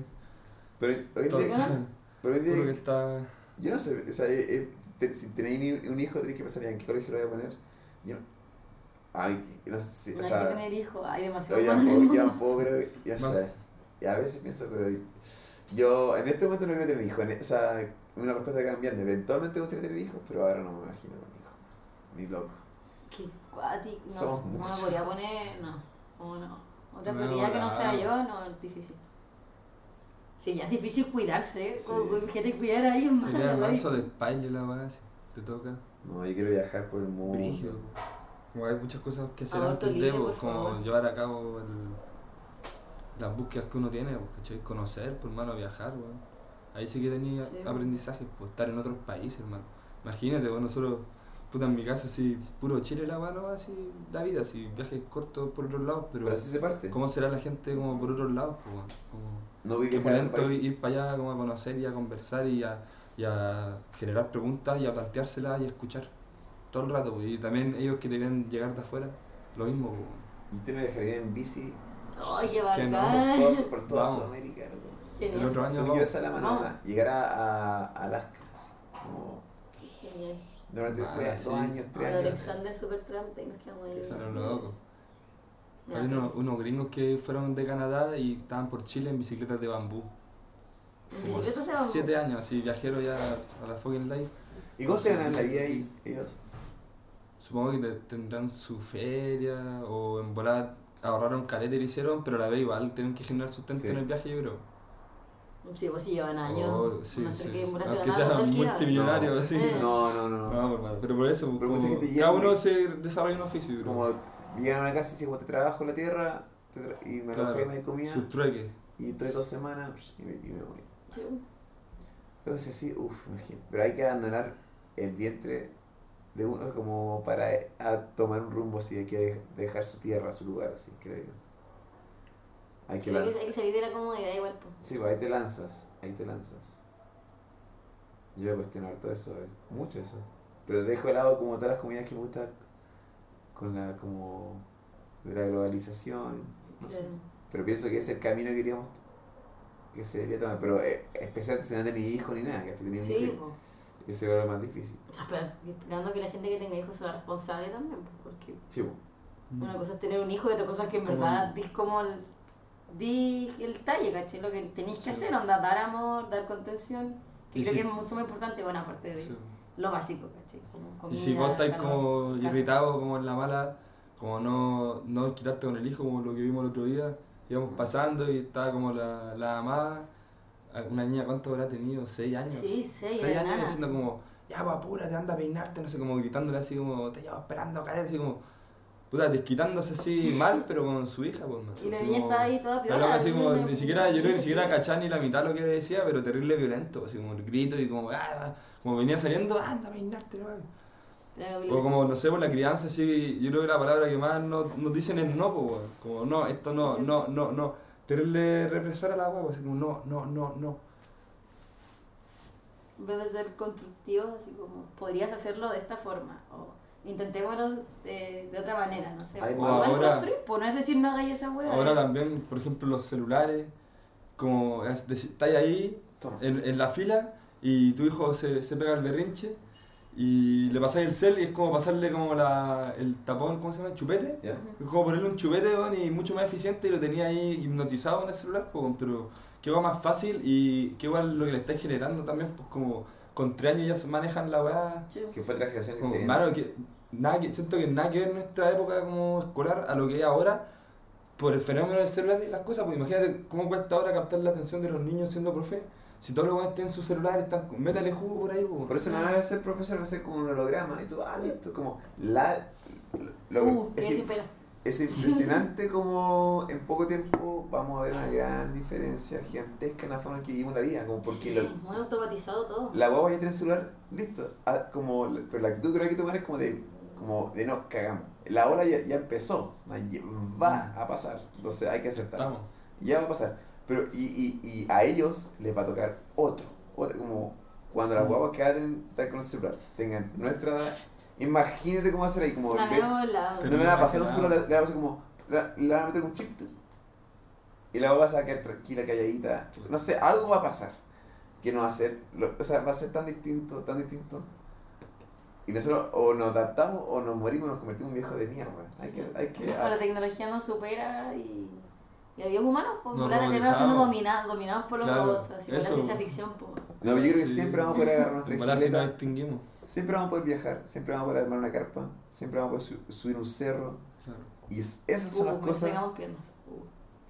Pero hoy día, Ajá. (laughs) pero hoy puro que día está... yo no sé, o sea, eh, eh, si tenéis un hijo, tenéis que pensar en qué colegio lo voy a poner. Yo no, ay, no sé, No o hay sea... que tener hijos, hay Yo demasiado ya puedo, ya puedo, pero ya Vamos. sé. Y a veces pienso, pero yo en este momento no quiero tener hijos. En- O sea, una respuesta cambiante. Eventualmente me gustaría tener hijos, pero ahora no me imagino con hijos. Ni loco. Qué cuático, no, Somos no me podría poner, no, o no. Otra No, prioridad que no sea yo, no, es difícil. Sí, ya es difícil cuidarse, Sí. como con gente cuidar a alguien más. Sería manso de paile la si te toca. No, yo quiero viajar por el mundo. Brígido. Como hay muchas cosas que hacer antes de, pues, como favor. llevar a cabo el- las búsquedas que uno tiene, pues, ¿cachai? Conocer, por mano, viajar, weón. Ahí sí que tenía Sí. aprendizaje, pues estar en otros países, hermano. Imagínate, bueno, nosotros, puta, en mi casa, así, puro Chile la mano, así, la vida, así, viajes cortos por otros lados, pero, Pero así se parte. ¿cómo será la gente como por otros lados? Pues, como, No vive qué país. ir para allá como a conocer y a conversar y a, y a generar preguntas y a planteárselas y a escuchar todo el rato, pues, y también ellos que deben llegar de afuera, lo mismo, pues. Y usted no dejaría en bici qué Que no, por, bacán. todo, por toda Vamos. Sudamérica, loco. El otro año yo vamos. esa es la manera. Llegar a, a, Alaska, así, como Genial. Durante Ah, tres, dos años, tres años. Alexander Supertramp y nos quedamos ahí. Eso era loco. Ya, Hay unos, unos gringos que fueron de Canadá y estaban por Chile en bicicletas de bambú. ¿En se va? siete años, así viajeros ya a la fucking life. ¿Y cómo se ganan la vida ahí ellos? Supongo que te- tendrán su feria o en volada ahorraron caleta y lo hicieron, pero a la vez igual tienen que generar sustento Sí. en el viaje, yo creo. Sí, pues sí llevan años. Oh, sí, no sé sí. qué en Brasil Aunque ganaron sean multimillonarios, No. así. Eh. No, no, no. No, hermano, pero por eso, Pero como cada y- uno se desarrolla un oficio, creo. Como llegan a una casa y dicen, te trabajo en la tierra te tra- y me Claro, alojé, me comida sus trueques. y estoy dos semanas y me, y me voy. Sí. Luego es así, uff, imagínate. Pero hay que abandonar el vientre de uno como para eh, a tomar un rumbo así, hay que dej- dejar su tierra, su lugar, así, creo yo. Hay que Sí, hay, que, lanzar. hay que salir de la comodidad igual. pues. Sí, pues ahí te lanzas, ahí te lanzas. Yo voy a cuestionar todo eso, es mucho eso. Pero dejo de lado como todas las comunidades que me gustan con la como de la globalización, no sé. Pero pienso que ese es el camino que queríamos que se debería tomar. Pero eh, especialmente si no tenés hijo ni nada, que si tenés un Sí, hijo, pues. ese a ser más difícil. O sea, espera- esperando que la gente que tenga hijos sea responsable también, pues, porque Sí, pues. una cosa es tener un hijo y otra cosa es que en Como verdad dis como el, di el talle, ¿cachai? Lo que tenéis que Sí. hacer, onda, dar amor, dar contención, que Y creo si- que es muy importante, bueno, aparte de Sí. lo básico, ¿cachai? Como Y si comida, vos estáis como casa. irritado, como en la mala, como no, no quitarte con el hijo, como lo que vimos el otro día, íbamos pasando y estaba como la, la mamá, una niña, ¿cuánto habrá tenido? ¿Seis años? Sí, seis, Seis años diciendo como, ya pues apúrate, anda a peinarte, no sé, como gritándole así como, te llevo esperando, cállate, así como, puta, desquitándose así mal, pero con su hija, pues. man, Y la niña estaba ahí toda la piola. loca así como, ni siquiera, yo ni siquiera (laughs) cachaba ni la mitad de lo que decía, pero terrible violento, así como el grito y como, ah, como venía saliendo, anda a peinarte, ¿no? O como, no sé, por la crianza, así, yo creo que la palabra que más nos, nos dicen es no, pues, como no, esto no, no, no, no. Terrible represor a la hueá, así como no, no, no, no. En vez de ser constructivos, así como, podrías hacerlo de esta forma, o intentémoslo de, de otra manera, no sé. Hay O más- igual ahora- construir, pues no es decir no hagáis esa hueá. Ahora eh. también, por ejemplo, los celulares, como estáis ahí en, en la fila y tu hijo se, se pega el berrinche y le pasáis el cel y es como pasarle como la, el tapón, ¿cómo se llama? ¿Chupete? ¿Ya? Es como ponerle un chupete, weón, y mucho más eficiente y lo tenía ahí hipnotizado en el celular, pues, pero qué va más fácil y qué igual lo que le estáis generando también, pues como con tres años ya se manejan la weá. Que fue la generación que se mano, que, nada que, siento que nada que ver nuestra época como escolar a lo que es ahora por el fenómeno del celular y las cosas, pues imagínate cómo cuesta ahora captar la atención de los niños siendo profe. Si todos los están en su celular, están, métale jugo por ahí, pues. Por eso no van a ser profesor, va a ser como un holograma y tú, ah, listo, como la... Lo, Uh, es, es impresionante (laughs) como en poco tiempo vamos a ver una gran diferencia gigantesca en la forma en que vivimos la vida, como porque Sí, lo- muy automatizado todo. la guagua ya tiene el celular listo, ah, como, pero la actitud que hay que tomar es como de, como de no, cagamos, la ola ya, ya empezó, va a pasar, entonces hay que aceptar, Estamos. ya va a pasar, pero y, y, y a ellos les va a tocar otro, otro como cuando las Mm. guaguas que están con el celular tengan nuestra edad, imagínate cómo va a ser ahí, como La no le van a pasar un solo, le van a pasar como, le van a meter un chip. Y la guagua se va a quedar tranquila, calladita. No sé, algo va a pasar. Que no va a ser, lo- o sea, va a ser tan distinto, tan distinto. Y nosotros o nos adaptamos o nos morimos, nos convertimos en viejos de mierda. Hay que, hay que, Bueno, la tecnología nos supera y, y adiós humanos, pues por la Tierra siendo dominados, dominados por los Claro, robots, así por la ciencia ficción. Pues. No, yo creo que Sí. siempre vamos a poder agarrar nuestra bicicleta, extinguimos. siempre vamos a poder viajar, siempre vamos a poder armar una carpa, siempre vamos a poder su- subir un cerro. Claro. Y esas son Uh, las cosas. tengamos piernas. Uh.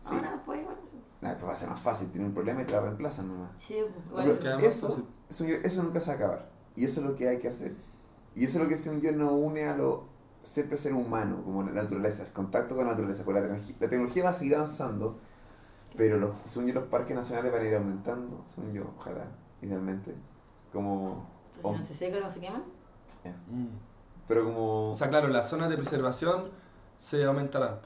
Sí. Ahora después, bueno, sí. Nah, pero va a ser más fácil, tiene un problema y te la reemplazan nomás. Sí, pues, No, bueno. pero eso, eso, eso nunca se va a acabar. Y eso es lo que hay que hacer. Y eso es lo que según yo nos une a lo siempre ser humano, como la naturaleza, el contacto con la naturaleza. Porque la, tecnología, la tecnología va a seguir avanzando Pero los, según yo, los parques nacionales van a ir aumentando, según yo, ojalá, idealmente. Como. Pero si no se seca, no se queman. Mm. Pero como. O sea, claro, las zonas de preservación se aumentarán,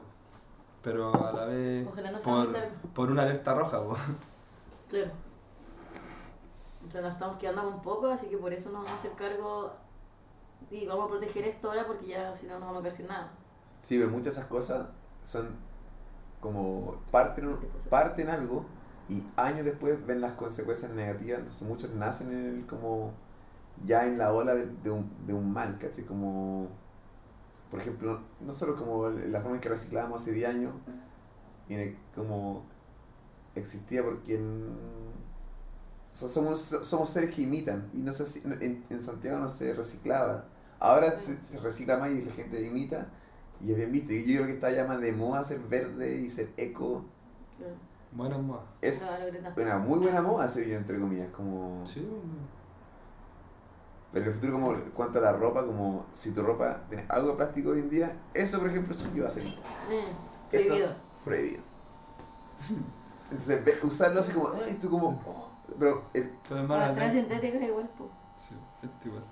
pero a la vez Ojalá no se por, por una alerta roja. po. (laughs) Claro. O sea, nos estamos quedando con poco, así que por eso nos vamos a hacer cargo y vamos a proteger esto ahora porque ya si no nos vamos a quedar sin nada. Sí, pero muchas de esas cosas son como parten, parten algo y años después ven las consecuencias negativas, entonces muchos nacen en el, como ya en la ola de, de un, de un mal, ¿cachai? Como, por ejemplo, no solo como la forma en que reciclábamos hace 10 años, y en- como existía porque en, o sea, somos, somos seres que imitan, y no sé si en, en Santiago no se reciclaba, ahora se, se recicla más y la gente imita, y es bien visto. Y yo creo que está ya más de moda ser verde y ser eco. Claro. Buenas modas. Es una muy buena moda, se yo, entre comillas. Como... Sí, Pero en el futuro, como cuanto a la ropa, como si tu ropa tiene algo de plástico hoy en día, eso, por ejemplo, es lo a ser Eh, prohibido. Esto es prohibido. Entonces, ve- usarlo así como, ay, tú como, oh", pero el, pero es igual, pues. Sí, este igual.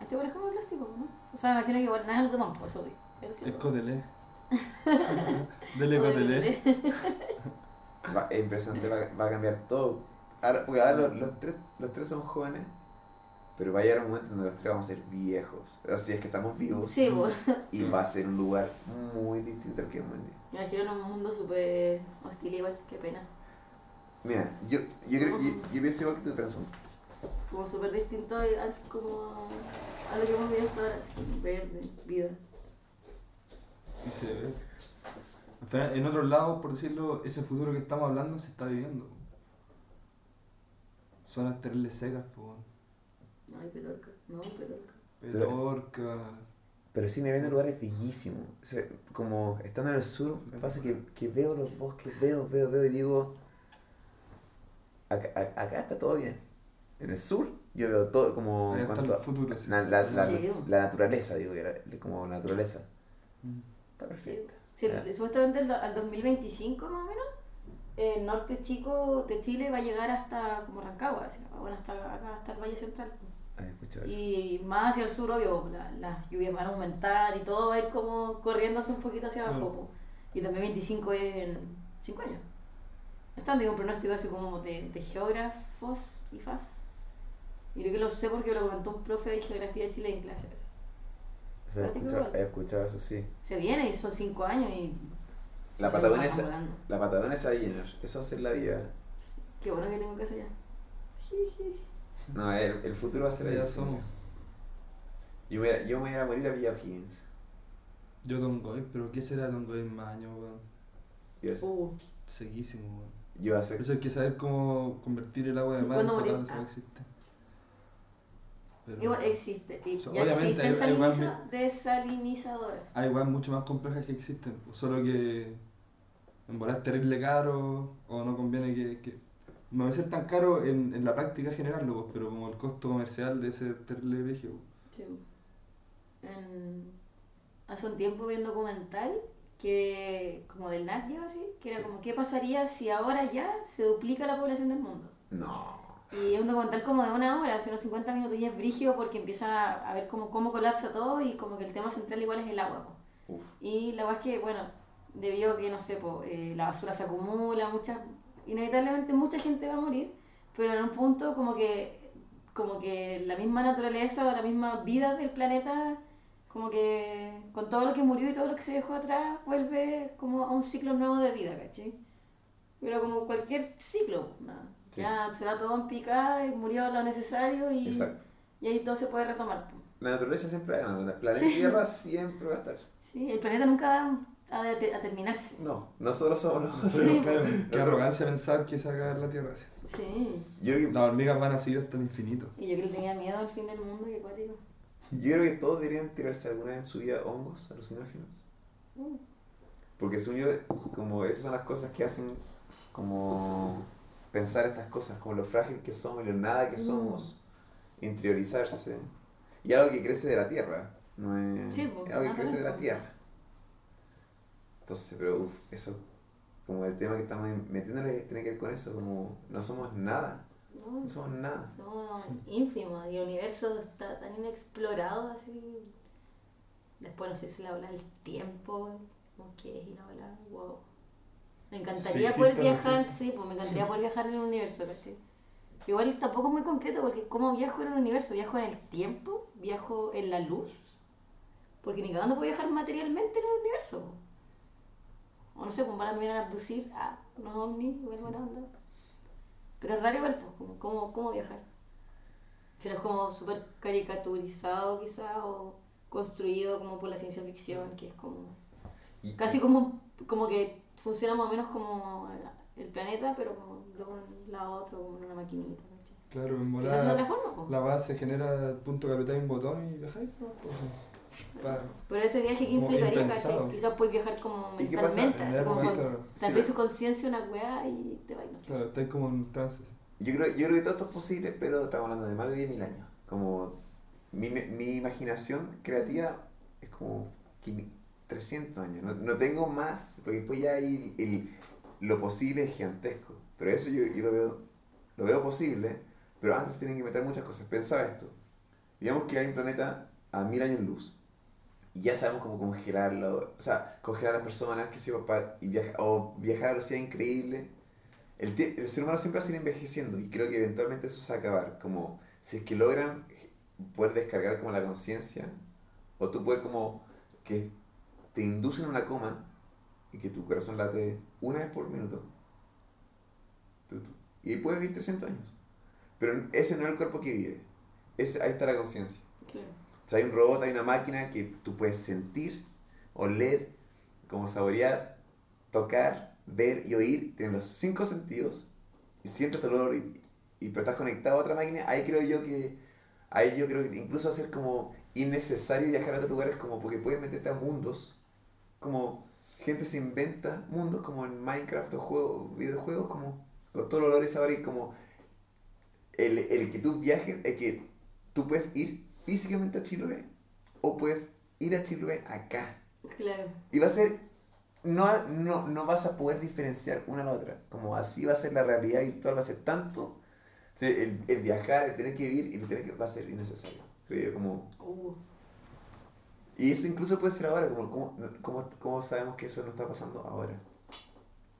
Este igual es como plástico, ¿no? O sea, me imagino que igual no es algodón, pues eso, eso sí. Es cotelé. (laughs) Dele cotelé. (laughs) va, es impresionante, va, va a cambiar todo. Ahora, porque ahora los, los tres, los tres son jóvenes, pero va a llegar un momento donde los tres vamos a ser viejos. Así es que estamos vivos. Sí, pues. Y va a ser un lugar muy distinto al que hemos vivido. Me imagino en un mundo súper hostil igual, qué pena. Mira, yo, yo creo, yo, yo pienso igual que tú, pero son- Como súper distinto al, como a lo que hemos vivido hasta ahora, así como verde, vida. Y se ve. En otros lados, por decirlo, ese futuro que estamos hablando se está viviendo. Zonas terribles secas, po. Ay, petorca, no, petorca. Petorca. Pero sí me ven en lugares bellísimos. O sea, como estando en el sur, me pasa que, que veo los bosques, veo, veo, veo y digo, acá, acá está todo bien. En el sur yo veo todo como Ahí cuanto futuro. sí. la, la, la, Sí. la naturaleza, digo, era como naturaleza. Mm. Está perfecta. Sí, Ya. supuestamente al, al 2025 más o menos, el norte chico de Chile va a llegar hasta como Rancagua, así, bueno, hasta acá, hasta el Valle Central. Ay, escucha eso. Y más hacia el sur, obvio, la- las lluvias van a aumentar y todo va a ir como corriéndose un poquito hacia abajo. Claro. po. Y también 25 es en 5 años. Están, digo, un pronóstico así como de, de geógrafos y FAS. Y creo que lo sé porque lo comentó un profe de geografía de Chile en clases. O sea, he, escuchado, igual. he escuchado eso, sí. Se viene y son 5 años y. La se Patagonia volando. La Patagonia se va a llenar. Eso va a ser la vida. Qué bueno que tengo casa allá. No, el, el futuro va a ser eso. somos. Yo me, yo me voy a ir a morir a Villa O'Higgins. Yo Tongoy, pero ¿qué será Tongoy en más años, weón? Yo, Uh, Sequísimo, weón. yo voy a Por ser eso hay que saber cómo convertir el agua de mar en eso Ah. existe. Pero igual existe. Y So, ya obviamente existen hay- hay igual saliniza- desalinizadoras. hay igual mucho más complejas que existen, pues, solo que en volar es terrible caro o no conviene que, que- no debe ser tan caro en, en la práctica general, pues, pero como el costo comercial de ese terrible vigio. Sí. En- hace un tiempo vi un documental que como del Geo así, que era como qué pasaría si ahora ya se duplica la población del mundo. No. Y es un documental como de una hora, hace unos 50 minutos y es brígido porque empieza a ver cómo, cómo colapsa todo y como que el tema central igual es el agua. Uf. Y la verdad es que, bueno, debido a que, no sé, po, eh, la basura se acumula, mucha, inevitablemente mucha gente va a morir, pero en un punto como que, como que la misma naturaleza o la misma vida del planeta, como que con todo lo que murió y todo lo que se dejó atrás, vuelve como a un ciclo nuevo de vida, ¿cachai? Pero como cualquier ciclo, nada. Sí. Ya se va todo en picada y murió lo necesario y, Exacto. y ahí todo se puede retomar. La naturaleza siempre gana. El planeta Sí. Tierra siempre va a estar. Sí, el planeta nunca va a, de- a terminarse. No, nosotros somos los. Sí. claro, qué arrogancia pensar que se va a acabar la Tierra. Sí. Yo creo, que, Las hormigas van a seguir hasta el infinito. Y yo que le tenía miedo al fin del mundo, qué cuático. yo creo que todos deberían tirarse alguna vez en su vida hongos alucinógenos. Uh, Porque según yo, como esas son las cosas que hacen como pensar estas cosas, como lo frágil que somos y lo nada que Mm. somos, interiorizarse. Y algo que crece de la tierra, no es Sí, pues, algo que crece de la tierra. Entonces, pero uf, eso, como el tema que estamos metiéndole tiene que ver con eso, como no somos nada, No, no somos nada. somos ínfimos y el universo está tan inexplorado así. Después no sé si la ola del tiempo, como que es volar, wow. Me encantaría Sí, poder no viajar, existe. sí, pues me encantaría poder viajar en el universo, ¿cachai? Igual tampoco es muy concreto porque ¿cómo viajo en el universo? ¿Viajo en el tiempo? ¿Viajo en la luz? Porque ni cagando puedo viajar materialmente en el universo. O no sé, pues van a venir a abducir a unos ovnis, igual buena onda. Pero es raro igual, pues, ¿cómo, cómo viajar? Pero es como súper caricaturizado quizá o construido como por la ciencia ficción, que es como Y- casi como, como que funciona más o menos como el planeta, pero como de un lado a otro, como en una maquinita. ¿cachai? Claro, en Quizás es de otra volada forma, pues. la base genera punto que apretáis un botón y viajáis, ¿no? Pues, para- Pero ese viaje que implicaría. ¿cachai? Quizás puedes viajar como ¿Y qué pasa? mentalmente, en así como sí, Sí. claro, te Sí, abres la- tu conciencia una weá y te bailas. claro, estáis como en trance. sí. Yo creo, yo creo que todo esto es posible, pero estamos hablando de más de 10.000 años. Como mi, mi imaginación creativa es como 500 300 años. No, no tengo más, porque después ya hay el, lo posible es gigantesco. Pero eso yo, lo, veo, lo veo posible, pero antes tienen que meter muchas cosas. Pensaba esto. Digamos que hay un planeta a mil años luz. Y ya sabemos cómo congelarlo. O sea, congelar a las personas que se y viajar, o viajar a velocidad increíble. El, el ser humano siempre va a seguir envejeciendo y creo que eventualmente eso se va a acabar. Como si es que logran poder descargar como la conciencia, o tú puedes como que te inducen una coma y que tu corazón late una vez por minuto. Y puedes vivir 300 años. Pero ese no es el cuerpo que vive. Ese, ahí está la conciencia. O sea, hay un robot, hay una máquina que tú puedes sentir, oler, como saborear, tocar, ver y oír. Tienes los cinco sentidos y sientes el olor y, y pero estás conectado a otra máquina. Ahí creo yo que, ahí yo creo que incluso va a ser como innecesario viajar a otros lugares como porque puedes meterte a mundos, como gente se inventa mundos como en Minecraft o juegos, videojuegos, como con todos los olores ahora y como el, el que tú viajes, el que tú puedes ir físicamente a Chiloé o puedes ir a Chiloé acá. Claro. Y va a ser, no, no, no vas a poder diferenciar una a la otra. Como así va a ser la realidad virtual, va a ser tanto. el, el viajar, el tener que vivir y el tener que va a ser innecesario. Creo yo, como... Uh, Y eso incluso puede ser ahora, como, como, como, como sabemos que eso no está pasando ahora.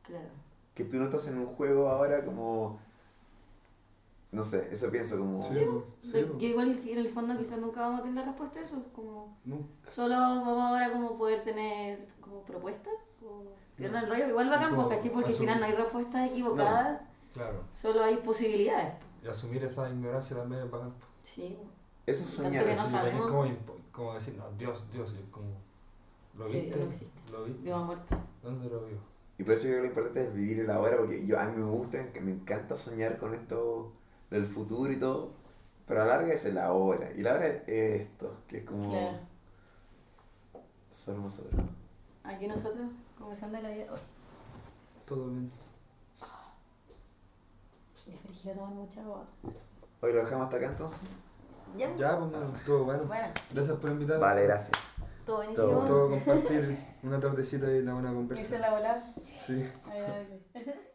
claro. Que tú no estás en un juego ahora como... No sé, eso pienso como... Sí, sí, Yo po. igual en el fondo quizás nunca vamos a tener la respuesta a eso, como Nunca. solo vamos ahora como poder tener como propuestas, o tener el rollo, igual bacán, pues, ¿cachai? porque al final no hay respuestas equivocadas, Claro. solo hay posibilidades. Y asumir esa ignorancia también es bacán. Sí, Eso es soñar. que no sabemos. es como, como decir, no, Dios, Dios, y es como. ¿Lo viste? no existe. ¿Lo viste? Dios ha muerto. ¿Dónde lo vio? Y por eso yo creo que lo importante es vivir el ahora, porque yo, a mí me gusta, que me encanta soñar con esto del futuro y todo, pero a la larga es el ahora. Y la hora es esto, que es como Claro. solo nosotros. Aquí nosotros conversando de la vida. Uy, Todo bien. me frigio tomar mucha agua. Hoy lo dejamos hasta acá entonces. Ya, Ya, pues, no, todo bueno. Bueno, Gracias por invitarme. Vale, gracias. todo Todo. buenísimo. Todo (laughs) compartir una tardecita y una buena Irse conversa. la volada. Sí. Agradable. (laughs)